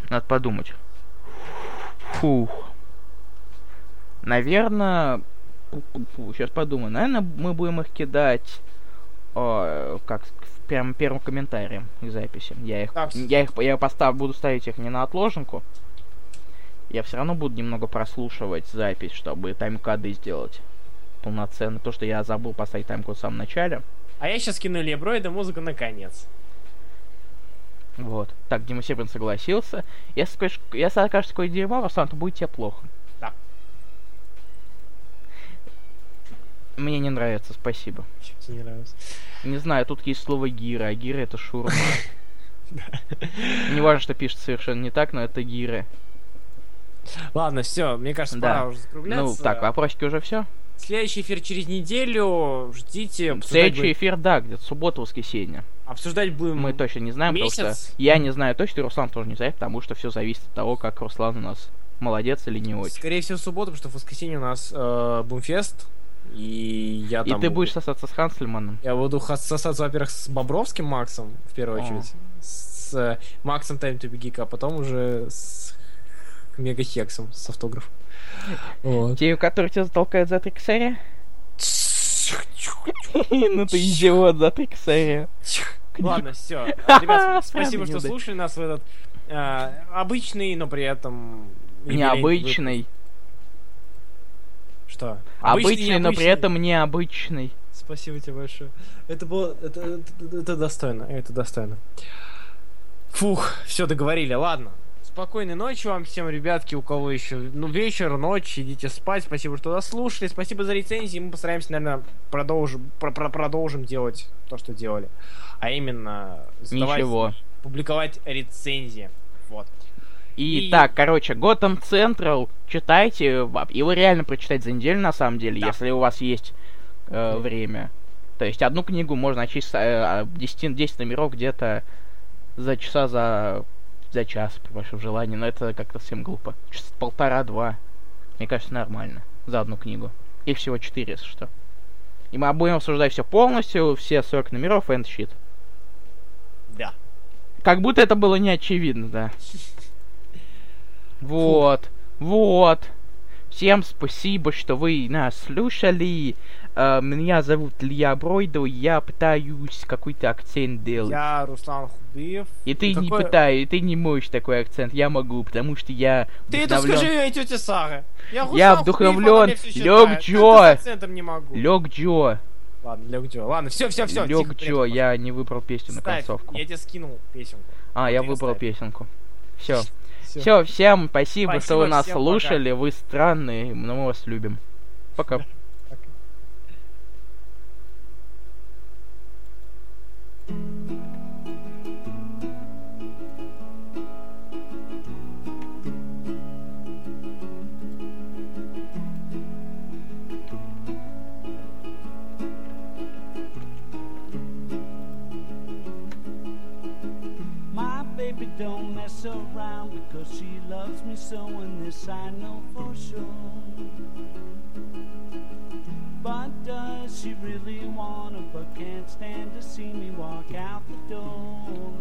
Надо подумать. Фух. Наверное, сейчас подумаю. Наверное, мы будем их кидать, э, как, прям первым комментарием к записи. Я их, Так, я их, я постав, буду ставить их не на отложенку. Я все равно буду немного прослушивать запись, чтобы тайм-коды сделать полноценно. То, что я забыл поставить тайм-код в самом начале. А я сейчас кину Леброида музыку наконец. Вот. Так, Дима Сербин согласился. Если, скажешь, если окажется такое дерьмо, Руслан, то будет тебе плохо. Да. Мне не нравится, спасибо. Чё тебе не нравится? Не знаю, тут есть слово гира, а гира это шурма. Не важно, что пишет совершенно не так, но это гиры. Ладно, все, мне кажется, Да. пора уже закругляться. Ну, так, вопросики уже все. Следующий эфир через неделю. Ждите. Следующий будем- эфир, да, где-то суббота-воскресенье. Обсуждать будем... Мы точно не знаем, потому месяц. что я не знаю точно, и Руслан тоже не знает, потому что все зависит от того, как Руслан у нас молодец или не очень. Скорее всего, в субботу, потому что в воскресенье у нас э, Бумфест. И я И там... ты буду. будешь сосаться с Ханслиманом. Я буду сосаться, во-первых, с Бобровским Максом, в первую О. очередь. С э, Максом Time to Be Geek, а потом уже с Мегахексом с автографом. Вот. Те, которые тебя затолкают за три косаря? Ну ты идиот, затриксаря. Ладно, все. Ребят, спасибо, что слушали нас в этот э, обычный, но при этом... Необычный. Что? Обычный, но при этом необычный. Спасибо тебе большое. Это было... Это, это, это достойно. Это достойно. Фух, все договорили, ладно. Спокойной ночи вам всем, ребятки, у кого еще, ну, вечер, ночь, идите спать. Спасибо, что дослушали. Спасибо за рецензии. Мы постараемся, наверное, продолжим, про- про- продолжим делать то, что делали. А именно, задавать- Ничего. публиковать рецензии. Вот. И, И- так, короче, Gotham Central читайте, его реально прочитать за неделю, на самом деле, Да. если у вас есть э, время. То есть одну книгу можно чисто э, 10, 10 номеров где-то за часа, за, за час, при вашем желании, но это как-то совсем глупо. Часа полтора-два. Мне кажется, нормально. За одну книгу. И всего четыре, если что. И мы будем обсуждать все полностью, все 40 номеров and shit. Да. Как будто это было не очевидно, да. Вот, вот. Всем спасибо, что вы нас слушали. Э, меня зовут Илья Бройдо, я пытаюсь какой-то акцент делать. Я Руслан Хубиев. И ты не Какой- пытаешь, ты не можешь такой акцент, я могу, потому что я Ты это вдохновлен- скажи ей, тетя Сара. Я, Я Руслан Хубиев, вдохновлен. Лёг Джо. не. Лёг Джо. Ладно, Лёг Джо. Ладно, все, все, все. Лёг Джо, я не выбрал песню на Ставь, концовку. я тебе скинул песенку. А, Вот я выбрал ставь. песенку. Все. Всё. Все, всем спасибо, что Спасибо, вы нас всем пока. слушали. Вы странные, но мы вас любим. Пока. My loves me so, and this I know for sure. But does she really wanna, but can't stand to see me walk out the door?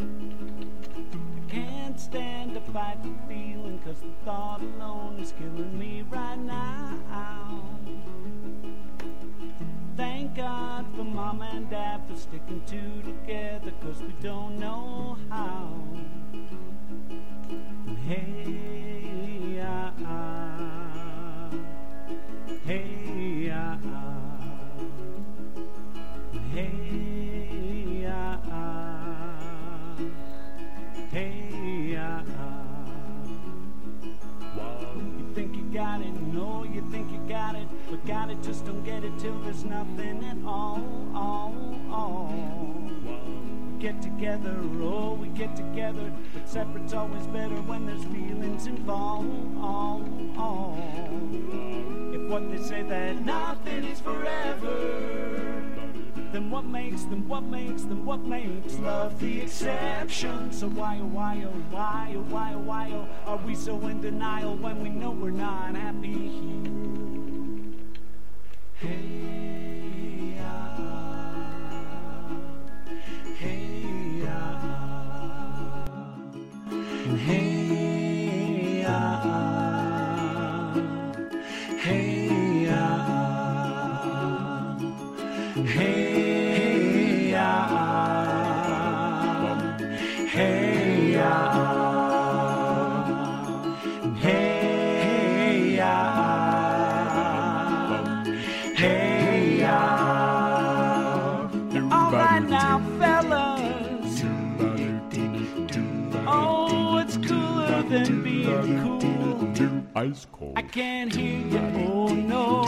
I can't stand to fight the feeling, cause the thought alone is killing me right now. Thank God for mom and dad for sticking two together, cause we don't know how. Hey, ah. Hey, ah. Hey, ah. Hey, ah, ah. You think you got it, no, you think you got it, but got it, just don't get it till there's nothing at all, all, all. We get together, oh, we get together, but separate's always better when there's feelings involved, all, all. If what they say that nothing is forever, then what makes them, what makes them, what makes love the exception? So why, oh, why, oh, why, oh, why, oh, why, oh, are we so in denial when we know we're not happy here? Hey, Ice cold. I can't hear you. Oh no.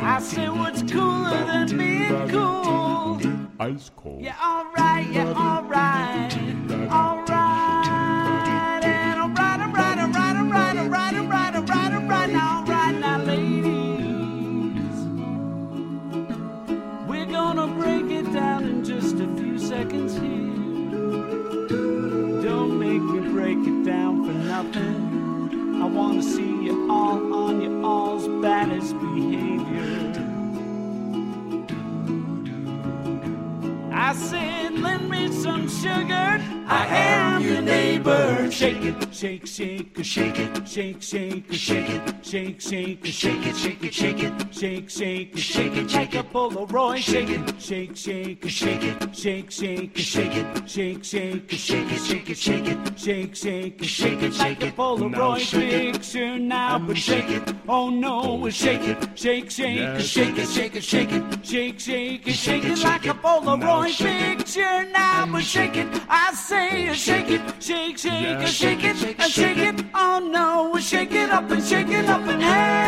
I say what's cooler than being cool. Ice cold. Yeah, alright, yeah, alright. I said lend me some sugar? I am your neighbor. Shake it, shake, shake, shake it, shake, shake, shake it, shake, shake, shake it, shake it, shake it, shake, shake, shake it, like a Polaroid. Shake it, shake, shake, shake it, shake, shake, shake it, shake, shake, shake it, shake it, shake it, shake, shake, shake it, like a Polaroid picture. Now, but shake it, oh no, shake it, shake, shake, shake it, shake it, shake it, shake, shake, shake it, like a Polaroid picture. Now, but shake it, I say, shake it, shake, shake, shake it, and shake it, oh no, shake it up and shake it up and hey.